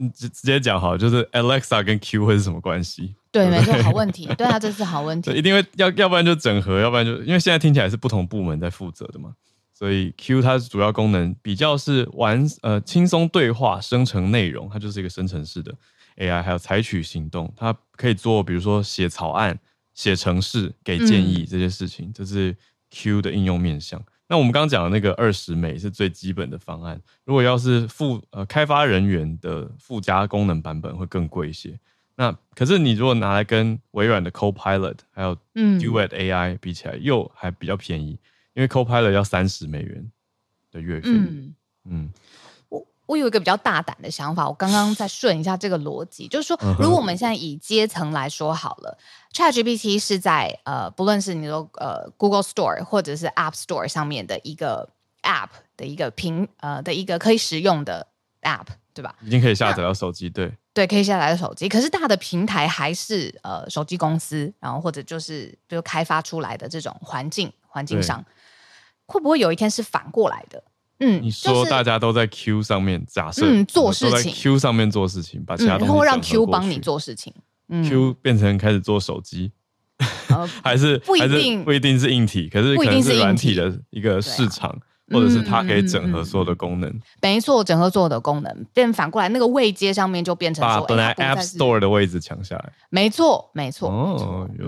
你直直接讲好，就是 Alexa 跟 Q 会是什么关系？对，没错，好问题。对啊，这是好问题。一定会要，要不然就整合，要不然就因为现在听起来是不同部门在负责的嘛。所以 Q 它的主要功能比较是玩呃轻松对话生成内容，它就是一个生成式的 AI，还有采取行动，它可以做比如说写草案、写程式、给建议这些事情，这是 Q 的应用面向。那我们刚刚讲的那个二十美是最基本的方案，如果要是附呃开发人员的附加功能版本会更贵一些。那可是你如果拿来跟微软的 Copilot 还有 Duet AI 比起来，又还比较便宜。因为 Copilot 要三十美元的月费。嗯，嗯我我有一个比较大胆的想法，我刚刚再顺一下这个逻辑，就是说，如果我们现在以阶层来说好了，ChatGPT 是在呃，不论是你说呃 Google Store 或者是 App Store 上面的一个 App 的一个平呃的一个可以使用的 App，对吧？已经可以下载到手机，对对，可以下载到手机。可是大的平台还是呃手机公司，然后或者就是比如开发出来的这种环境环境上。会不会有一天是反过来的？嗯，你说大家都在 Q 上面，假设嗯做事情，Q 上面做事情，把其他东西然后让 Q 帮你做事情。嗯，Q 变成开始做手机，还是不一定。不一定是硬体，可是可能是软体的一个市场，或者是它可以整合所有的功能。没错，整合所有的功能，变反过来那个位阶上面就变成把本来 App Store 的位置抢下来。没错，没错。哦，有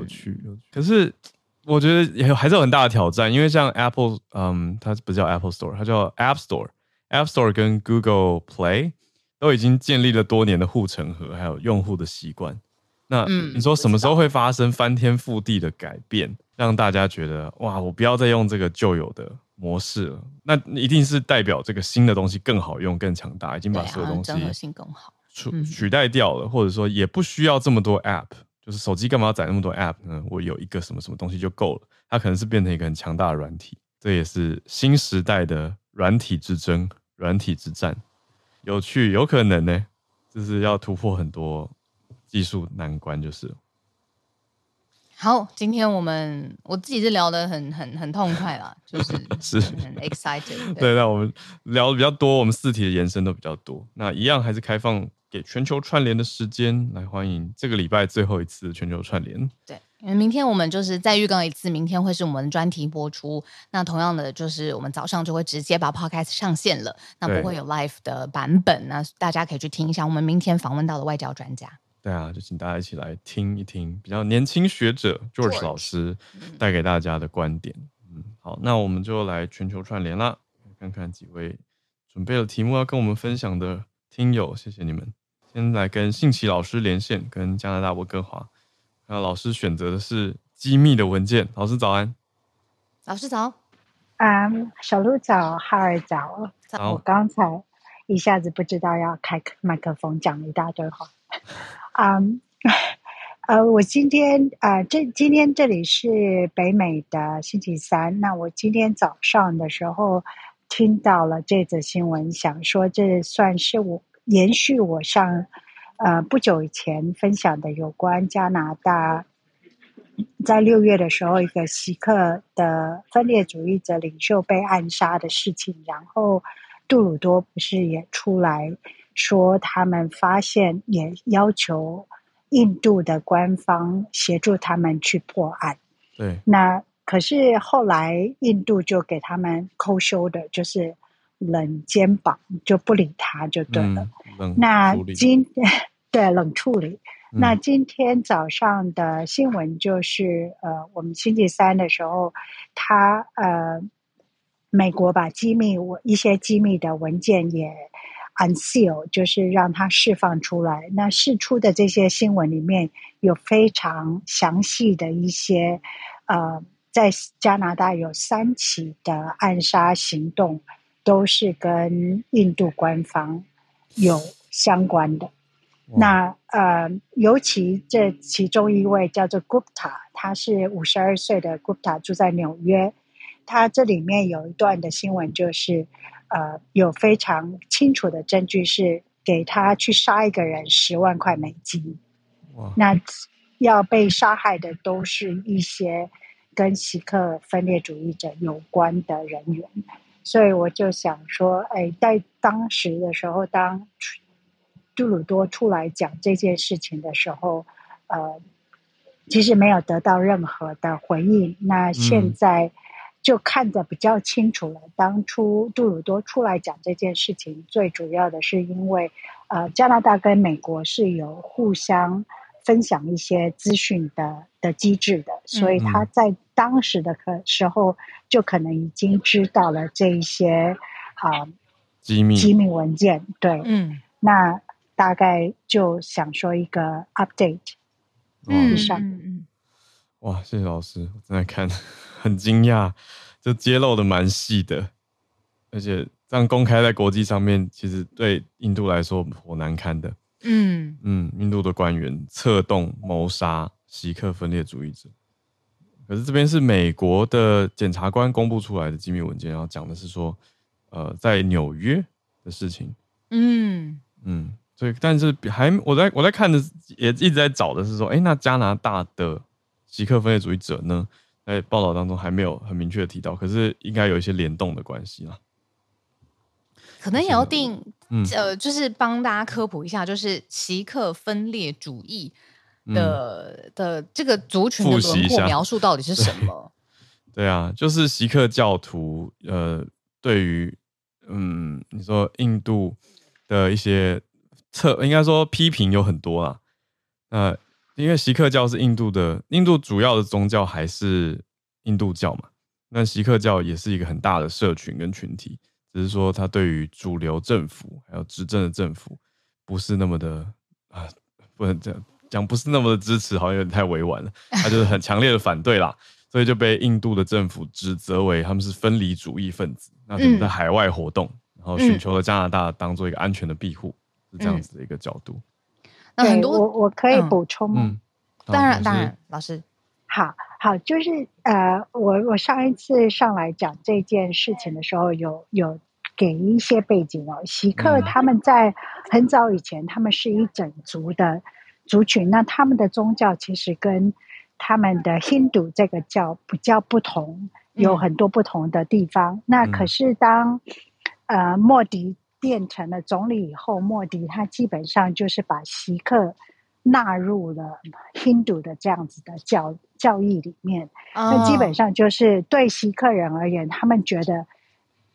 有趣有趣，可是。我觉得也还是有很大的挑战，因为像 Apple，嗯，它不叫 Apple Store，它叫 App Store。App Store 跟 Google Play 都已经建立了多年的护城河，还有用户的习惯。那你说什么时候会发生翻天覆地的改变，让大家觉得哇，我不要再用这个旧有的模式了？那一定是代表这个新的东西更好用、更强大，已经把所有东西整合性更好取取代掉了，或者说也不需要这么多 App。就是手机干嘛要载那么多 App 呢？我有一个什么什么东西就够了。它可能是变成一个很强大的软体，这也是新时代的软体之争、软体之战。有趣，有可能呢，就是要突破很多技术难关，就是。好，今天我们我自己是聊得很很很痛快啦，就是 是很 excited。对，那我们聊的比较多，我们四题的延伸都比较多。那一样还是开放。给全球串联的时间来欢迎这个礼拜最后一次全球串联。对，因为明天我们就是再预告一次，明天会是我们专题播出。那同样的，就是我们早上就会直接把 podcast 上线了，那不会有 live 的版本。那大家可以去听一下我们明天访问到的外交专家。对啊，就请大家一起来听一听比较年轻学者 George 老师带给大家的观点。嗯，好，那我们就来全球串联啦，看看几位准备了题目要跟我们分享的听友，谢谢你们。先来跟信奇老师连线，跟加拿大温哥华。然后老师选择的是机密的文件。老师早安。老师早。啊，um, 小鹿早，哈尔早。早。我刚才一下子不知道要开麦克风，讲了一大堆话。啊、um,，呃，我今天啊、呃，这今天这里是北美的星期三。那我今天早上的时候听到了这则新闻，想说这算是我延续我上呃不久以前分享的有关加拿大。在六月的时候，一个锡克的分裂主义者领袖被暗杀的事情，然后杜鲁多不是也出来说，他们发现也要求印度的官方协助他们去破案。对，那可是后来印度就给他们 cold shoulder，就是冷肩膀，就不理他就对了。嗯、那今对冷处理。那今天早上的新闻就是，呃，我们星期三的时候，他呃，美国把机密我一些机密的文件也 unseal，就是让它释放出来。那释出的这些新闻里面有非常详细的一些，呃，在加拿大有三起的暗杀行动，都是跟印度官方有相关的。那呃，尤其这其中一位叫做 Gupta，他是五十二岁的 Gupta，住在纽约。他这里面有一段的新闻，就是呃，有非常清楚的证据是给他去杀一个人十万块美金。那要被杀害的都是一些跟锡克分裂主义者有关的人员，所以我就想说，哎，在当时的时候，当。杜鲁多出来讲这件事情的时候，呃，其实没有得到任何的回应。那现在就看得比较清楚了。当初杜鲁多出来讲这件事情，最主要的是因为，呃，加拿大跟美国是有互相分享一些资讯的的机制的，所以他在当时的可时候就可能已经知道了这一些啊、呃、机密。机密文件。对，嗯，那。大概就想说一个 update，嗯，上。嗯，哇，谢谢老师，我正在看，很惊讶，就揭露的蛮细的，而且这样公开在国际上面，其实对印度来说颇难堪的，嗯。嗯，印度的官员策动谋杀锡克分裂主义者，可是这边是美国的检察官公布出来的机密文件，然后讲的是说，呃，在纽约的事情，嗯嗯。所以，但是还我在我在看的也一直在找的是说，哎，那加拿大的极客分裂主义者呢？在报道当中还没有很明确的提到，可是应该有一些联动的关系啦。可能也要定，嗯、呃，就是帮大家科普一下，就是极客分裂主义的、嗯、的这个族群的轮廓 描述到底是什么？对，啊，就是锡克教徒，呃，对于嗯，你说印度的一些。测应该说批评有很多啊，呃，因为锡克教是印度的，印度主要的宗教还是印度教嘛，那锡克教也是一个很大的社群跟群体，只是说他对于主流政府还有执政的政府不是那么的啊，不能这样讲，不是那么的支持，好像有点太委婉了，他就是很强烈的反对啦，所以就被印度的政府指责为他们是分离主义分子，那他们在海外活动，然后寻求了加拿大当做一个安全的庇护。是这样子的一个角度，嗯、那很多我我可以补充吗？嗯，当然当然，老师，好好，就是呃，我我上一次上来讲这件事情的时候有，有有给一些背景哦。锡克他们在很早以前，他们是一整族的族群，那他们的宗教其实跟他们的 Hindu 这个教比较不同，有很多不同的地方。嗯、那可是当呃莫迪。变成了总理以后，莫迪他基本上就是把锡克纳入了 Hindu 的这样子的教教义里面。那、oh. 基本上就是对锡克人而言，他们觉得，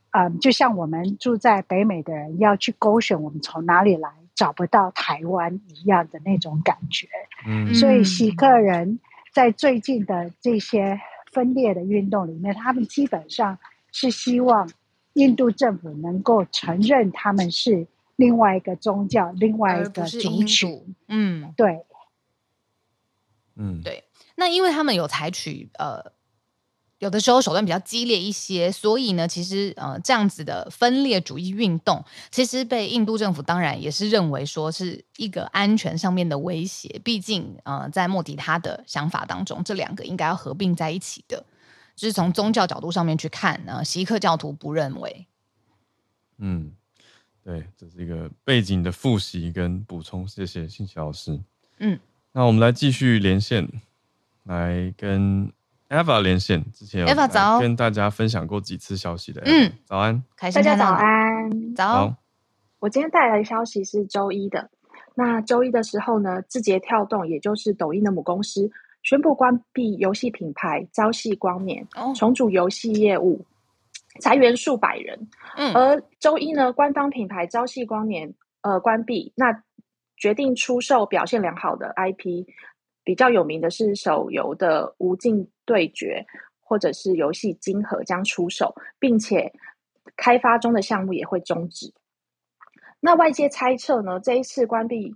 嗯，就像我们住在北美的人要去勾选我们从哪里来，找不到台湾一样的那种感觉。嗯，mm. 所以锡克人在最近的这些分裂的运动里面，他们基本上是希望。印度政府能够承认他们是另外一个宗教，另外一个族群。嗯，对，嗯，对。那因为他们有采取呃。有的时候手段比较激烈一些，所以呢，其实呃这样子的分裂主义运动，其实被印度政府当然也是认为说是一个安全上面的威胁。毕竟呃在莫迪他的想法当中，这两个应该要合并在一起的。就是从宗教角度上面去看呢，锡克教徒不认为。嗯，对，这是一个背景的复习跟补充，谢谢信奇老师。嗯，那我们来继续连线，来跟。Eva 连线之前，Eva 早跟大家分享过几次消息的。嗯，早安，大家早安，早。我今天带来的消息是周一的。那周一的时候呢，字节跳动也就是抖音的母公司宣布关闭游戏品牌朝夕光年，重组游戏业务，裁员数百人。嗯，而周一呢，官方品牌朝夕光年呃关闭，那决定出售表现良好的 IP。比较有名的是手游的《无尽对决》，或者是游戏《金河》将出手，并且开发中的项目也会终止。那外界猜测呢，这一次关闭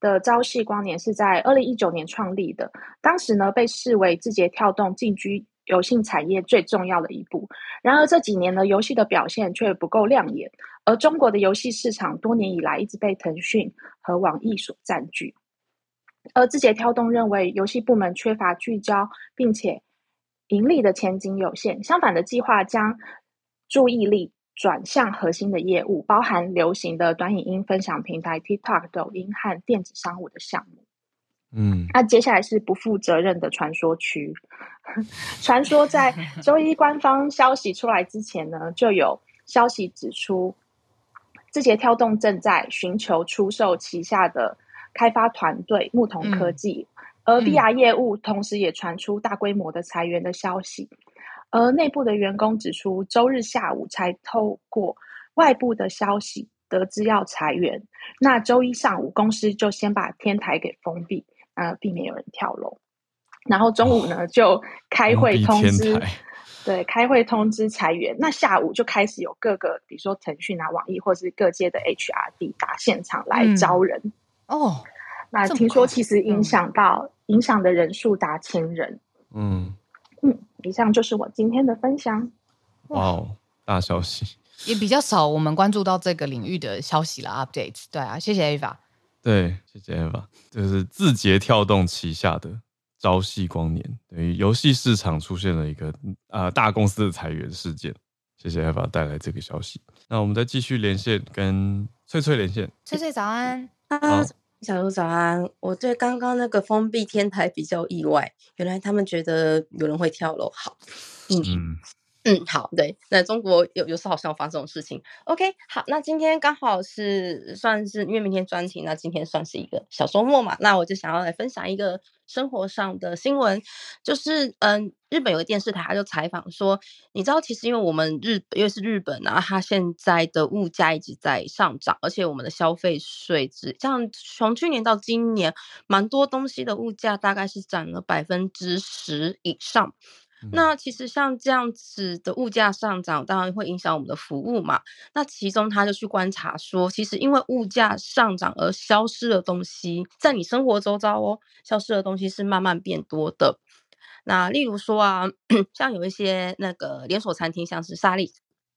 的朝夕光年是在二零一九年创立的，当时呢被视为字节跳动进军游戏产业最重要的一步。然而这几年呢，游戏的表现却不够亮眼，而中国的游戏市场多年以来一直被腾讯和网易所占据。而字节跳动认为游戏部门缺乏聚焦，并且盈利的前景有限。相反的，计划将注意力转向核心的业务，包含流行的短影音分享平台 TikTok、抖音和电子商务的项目。嗯，那接下来是不负责任的传说区。传说在周一官方消息出来之前呢，就有消息指出，字节跳动正在寻求出售旗下的。开发团队牧童科技，嗯、而 VR 业务同时也传出大规模的裁员的消息，嗯、而内部的员工指出，周日下午才透过外部的消息得知要裁员，那周一上午公司就先把天台给封闭，呃，避免有人跳楼，然后中午呢、哦、就开会通知，对，开会通知裁员，那下午就开始有各个，比如说腾讯啊、网易或是各界的 HRD 打现场来招人。嗯哦，那听说其实影响到影响的人数达千人。嗯嗯，以上就是我今天的分享。哇哦，大消息也比较少，我们关注到这个领域的消息了。Updates，对啊，谢谢 Eva。对，谢谢 Eva。就是字节跳动旗下的朝夕光年，等于游戏市场出现了一个呃大公司的裁员事件。谢谢 Eva 带来这个消息。那我们再继续连线，跟翠翠连线。翠翠早安。啊，小鹿早安！我对刚刚那个封闭天台比较意外，原来他们觉得有人会跳楼。好，嗯嗯，嗯，好，对，那中国有有时候好像有发生这种事情。OK，好，那今天刚好是算是因为明天专题，那今天算是一个小周末嘛，那我就想要来分享一个。生活上的新闻就是，嗯，日本有个电视台，他就采访说，你知道，其实因为我们日，因为是日本啊，它现在的物价一直在上涨，而且我们的消费税只像从去年到今年，蛮多东西的物价大概是涨了百分之十以上。那其实像这样子的物价上涨，当然会影响我们的服务嘛。那其中他就去观察说，其实因为物价上涨而消失的东西，在你生活周遭哦，消失的东西是慢慢变多的。那例如说啊，像有一些那个连锁餐厅，像是莎莉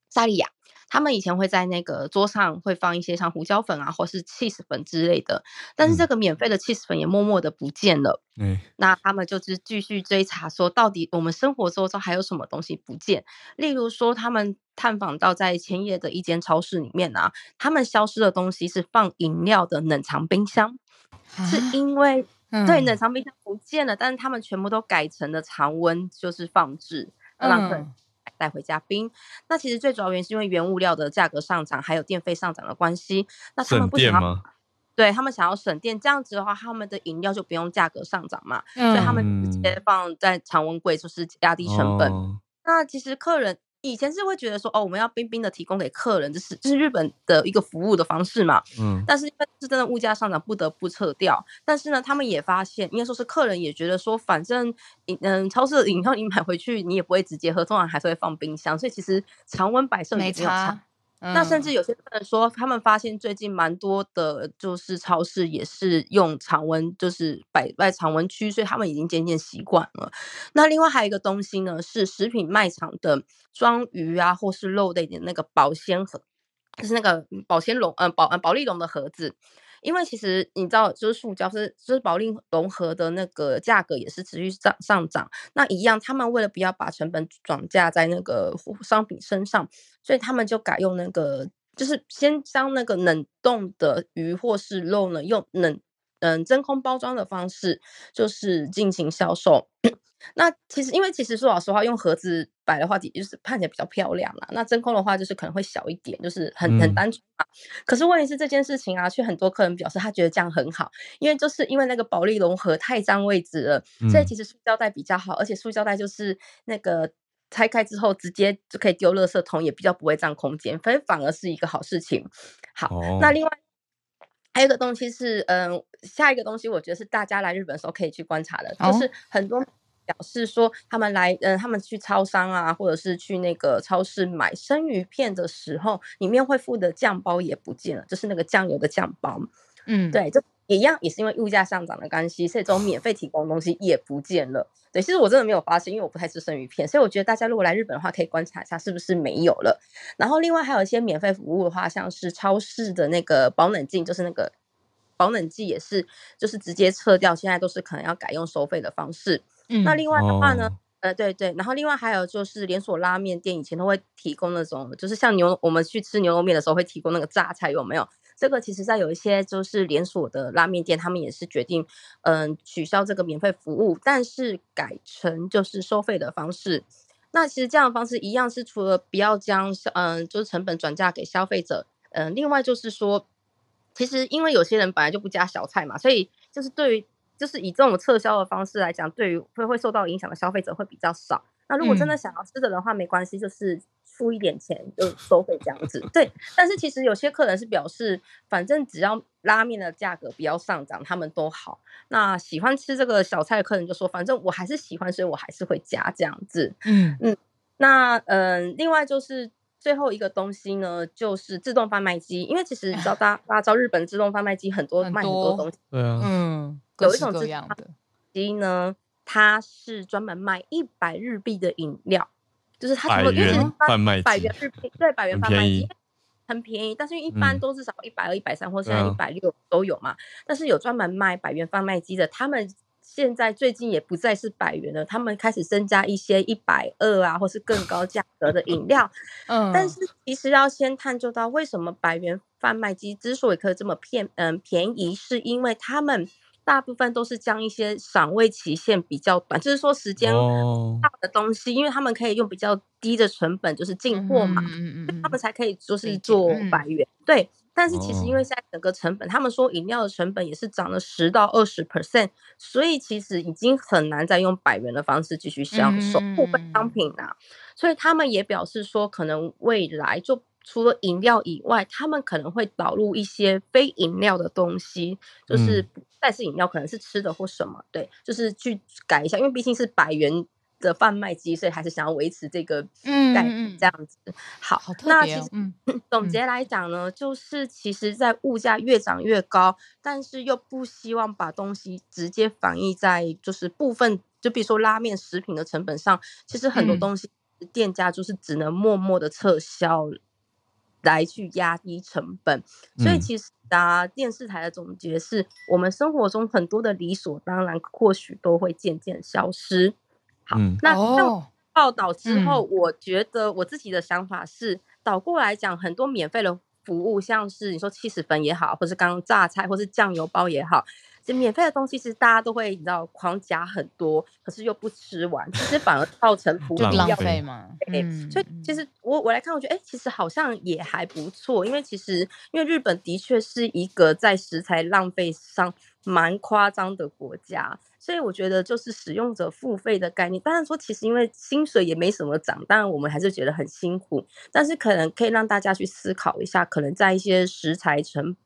莎莉亚。他们以前会在那个桌上会放一些像胡椒粉啊，或是 cheese 粉之类的，但是这个免费的 cheese 粉也默默的不见了。嗯，那他们就是继续追查，说到底我们生活周遭还有什么东西不见？例如说，他们探访到在千叶的一间超市里面啊，他们消失的东西是放饮料的冷藏冰箱，啊、是因为、嗯、对冷藏冰箱不见了，但是他们全部都改成了常温，就是放置，让、嗯带回家冰，那其实最主要原因是因为原物料的价格上涨，还有电费上涨的关系。那他们不想要，对他们想要省电，这样子的话，他们的饮料就不用价格上涨嘛，嗯、所以他们直接放在常温柜，就是压低成本。哦、那其实客人以前是会觉得说，哦，我们要冰冰的提供给客人，这是这是日本的一个服务的方式嘛。嗯。但是因为是真的物价上涨，不得不撤掉。但是呢，他们也发现，应该说是客人也觉得说，反正嗯，超市的饮料你买回去，你也不会直接喝，通常还是会放冰箱，所以其实常温摆设没差。嗯、那甚至有些客人说，他们发现最近蛮多的，就是超市也是用常温，就是摆在常温区，所以他们已经渐渐习惯了。那另外还有一个东西呢，是食品卖场的装鱼啊或是肉类的那个保鲜盒，就是那个保鲜笼，嗯，保嗯保利龙的盒子。因为其实你知道，就是塑胶是就是保利融合的那个价格也是持续上上涨。那一样，他们为了不要把成本转嫁在那个商品身上，所以他们就改用那个，就是先将那个冷冻的鱼或是肉呢，用冷嗯真空包装的方式，就是进行销售。那其实，因为其实说老实话，用盒子摆的话，也就是看起来比较漂亮啦。那真空的话，就是可能会小一点，就是很很单纯嘛。嗯、可是问题是这件事情啊，却很多客人表示他觉得这样很好，因为就是因为那个保利龙盒太占位置了，嗯、所以其实塑胶袋比较好，而且塑胶袋就是那个拆开之后直接就可以丢垃圾桶，也比较不会占空间，反反而是一个好事情。好，哦、那另外还有一个东西是，嗯，下一个东西我觉得是大家来日本的时候可以去观察的，哦、就是很多。表示说，他们来，嗯，他们去超商啊，或者是去那个超市买生鱼片的时候，里面会附的酱包也不见了，就是那个酱油的酱包。嗯，对，就也一样，也是因为物价上涨的关系，所以这种免费提供的东西也不见了。对，其实我真的没有发现，因为我不太吃生鱼片，所以我觉得大家如果来日本的话，可以观察一下是不是没有了。然后另外还有一些免费服务的话，像是超市的那个保冷剂，就是那个保冷剂也是，就是直接撤掉，现在都是可能要改用收费的方式。嗯，那另外的话呢，哦、呃，对对，然后另外还有就是连锁拉面店以前都会提供那种，就是像牛，我们去吃牛肉面的时候会提供那个榨菜，有没有？这个其实在有一些就是连锁的拉面店，他们也是决定，嗯、呃，取消这个免费服务，但是改成就是收费的方式。那其实这样的方式一样是除了不要将，嗯、呃，就是成本转嫁给消费者，嗯、呃，另外就是说，其实因为有些人本来就不加小菜嘛，所以就是对于。就是以这种撤销的方式来讲，对于会会受到影响的消费者会比较少。那如果真的想要吃的的话，嗯、没关系，就是付一点钱就收费这样子。对，但是其实有些客人是表示，反正只要拉面的价格不要上涨，他们都好。那喜欢吃这个小菜的客人就说，反正我还是喜欢，所以我还是会加这样子。嗯嗯，那嗯、呃，另外就是。最后一个东西呢，就是自动贩卖机。因为其实你知道，大家大家知道日本自动贩卖机很多卖很多东西。对啊，嗯，有一种自动贩卖机呢，它是专门卖一百日币的饮料，就是它除了因为贩卖百元日币，对，百元贩卖机很便宜，但是一般都是少一百二、一百三，或现在一百六都有嘛。但是有专门卖百元贩卖机的，他们。现在最近也不再是百元了，他们开始增加一些一百二啊，或是更高价格的饮料。嗯，但是其实要先探究到为什么百元贩卖机之所以可以这么便嗯便宜，是因为他们大部分都是将一些赏味期限比较短，就是说时间大的东西，哦、因为他们可以用比较低的成本就是进货嘛，嗯嗯他们才可以就是做百元，嗯、对。但是其实因为现在整个成本，哦、他们说饮料的成本也是涨了十到二十 percent，所以其实已经很难再用百元的方式继续销售部分商品啦、所以他们也表示说，可能未来就除了饮料以外，他们可能会导入一些非饮料的东西，就是不再是饮料，可能是吃的或什么，对，就是去改一下，因为毕竟是百元。的贩卖机，所以还是想要维持这个概念这样子。嗯、好，好哦、那其实、嗯、总结来讲呢，就是其实，在物价越涨越高，但是又不希望把东西直接反映在就是部分，就比如说拉面食品的成本上，其实很多东西店家就是只能默默的撤销来去压低成本。嗯、所以其实啊，电视台的总结是我们生活中很多的理所当然，或许都会渐渐消失。好，嗯、那那报道之后，嗯、我觉得我自己的想法是，倒过来讲，很多免费的服务，像是你说七十分也好，或是刚刚榨菜，或是酱油包也好，这免费的东西是大家都会你知道狂夹很多，可是又不吃完，其实反而造成不必要浪费嘛。嗯，所以其实我我来看，我觉得哎，其实好像也还不错，因为其实因为日本的确是一个在食材浪费上蛮夸张的国家。所以我觉得就是使用者付费的概念，当然说其实因为薪水也没什么涨，当然我们还是觉得很辛苦，但是可能可以让大家去思考一下，可能在一些食材成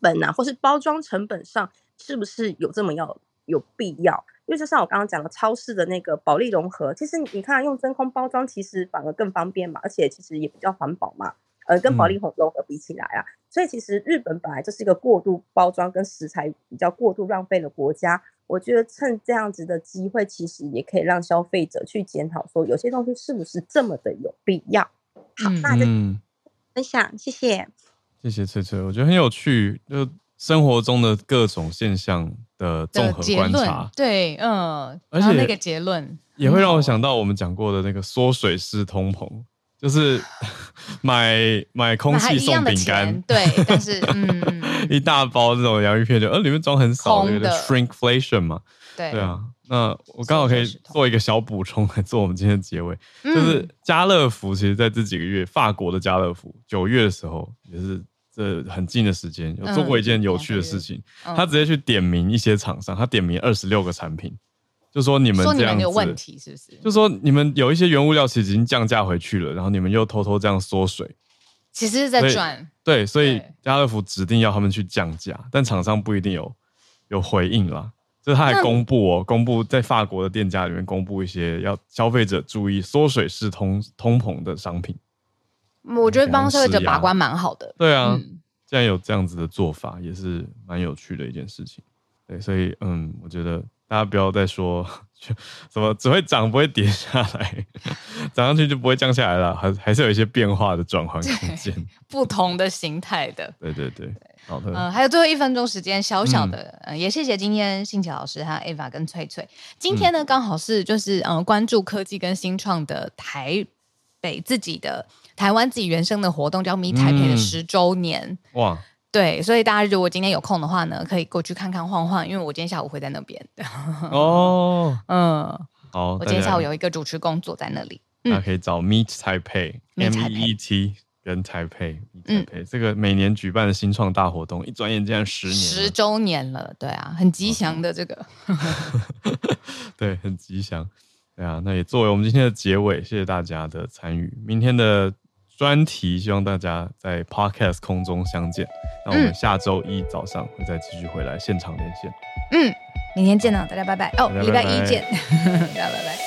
本啊，或是包装成本上，是不是有这么要有必要？因为就像我刚刚讲的，超市的那个保利融合，其实你看用真空包装，其实反而更方便嘛，而且其实也比较环保嘛。呃，跟保利融合比起来啊，嗯、所以其实日本本来就是一个过度包装跟食材比较过度浪费的国家。我觉得趁这样子的机会，其实也可以让消费者去检讨说，有些东西是不是这么的有必要。好，嗯、那就分享，谢谢，谢谢翠翠，我觉得很有趣，就生活中的各种现象的综合观察，对，嗯，而且那个结论也会让我想到我们讲过的那个缩水式通膨。就是 买买空气送饼干，对，但是嗯，一大包这种洋芋片就呃里面装很少的，的。shrinkflation 嘛，对。对啊。那我刚好可以做一个小补充来做我们今天的结尾，嗯、就是家乐福其实在这几个月，法国的家乐福九月的时候也是这很近的时间有做过一件有趣的事情，他直接去点名一些厂商，他点名二十六个产品。就说你们这样有问题是不是？就说你们有一些原物料其实已经降价回去了，然后你们又偷偷这样缩水，其实是在赚。对，所以家乐福指定要他们去降价，但厂商不一定有有回应啦。就是他还公布哦，公布在法国的店家里面公布一些要消费者注意缩水式通通膨的商品。我觉得帮消费者把关蛮好的。对啊，既然有这样子的做法，也是蛮有趣的一件事情。对，所以嗯，我觉得。大家不要再说什么只会涨不会跌下来，涨上去就不会降下来了，还还是有一些变化的转换空间，不同的形态的。对对对，好的。嗯，还有最后一分钟时间，小小的，嗯，也谢谢今天信奇老师还有 Eva 跟翠翠。今天呢，刚好是就是嗯，关注科技跟新创的台北自己的台湾自己原生的活动，叫 Meet Taipei 的十周年。哇！对，所以大家如果今天有空的话呢，可以过去看看晃晃，因为我今天下午会在那边。哦，嗯，好，我今天下午有一个主持工作在那里。那可以找 Meet Taipei，M E E T 跟台北，Meet Taipei，这个每年举办的新创大活动，一转眼竟然十年，十周年了，对啊，很吉祥的这个，对，很吉祥，对啊，那也作为我们今天的结尾，谢谢大家的参与，明天的。专题，希望大家在 Podcast 空中相见。那我们下周一早上会再继续回来现场连线。嗯，明天见了，大家拜拜。哦，礼拜一见，大家拜拜。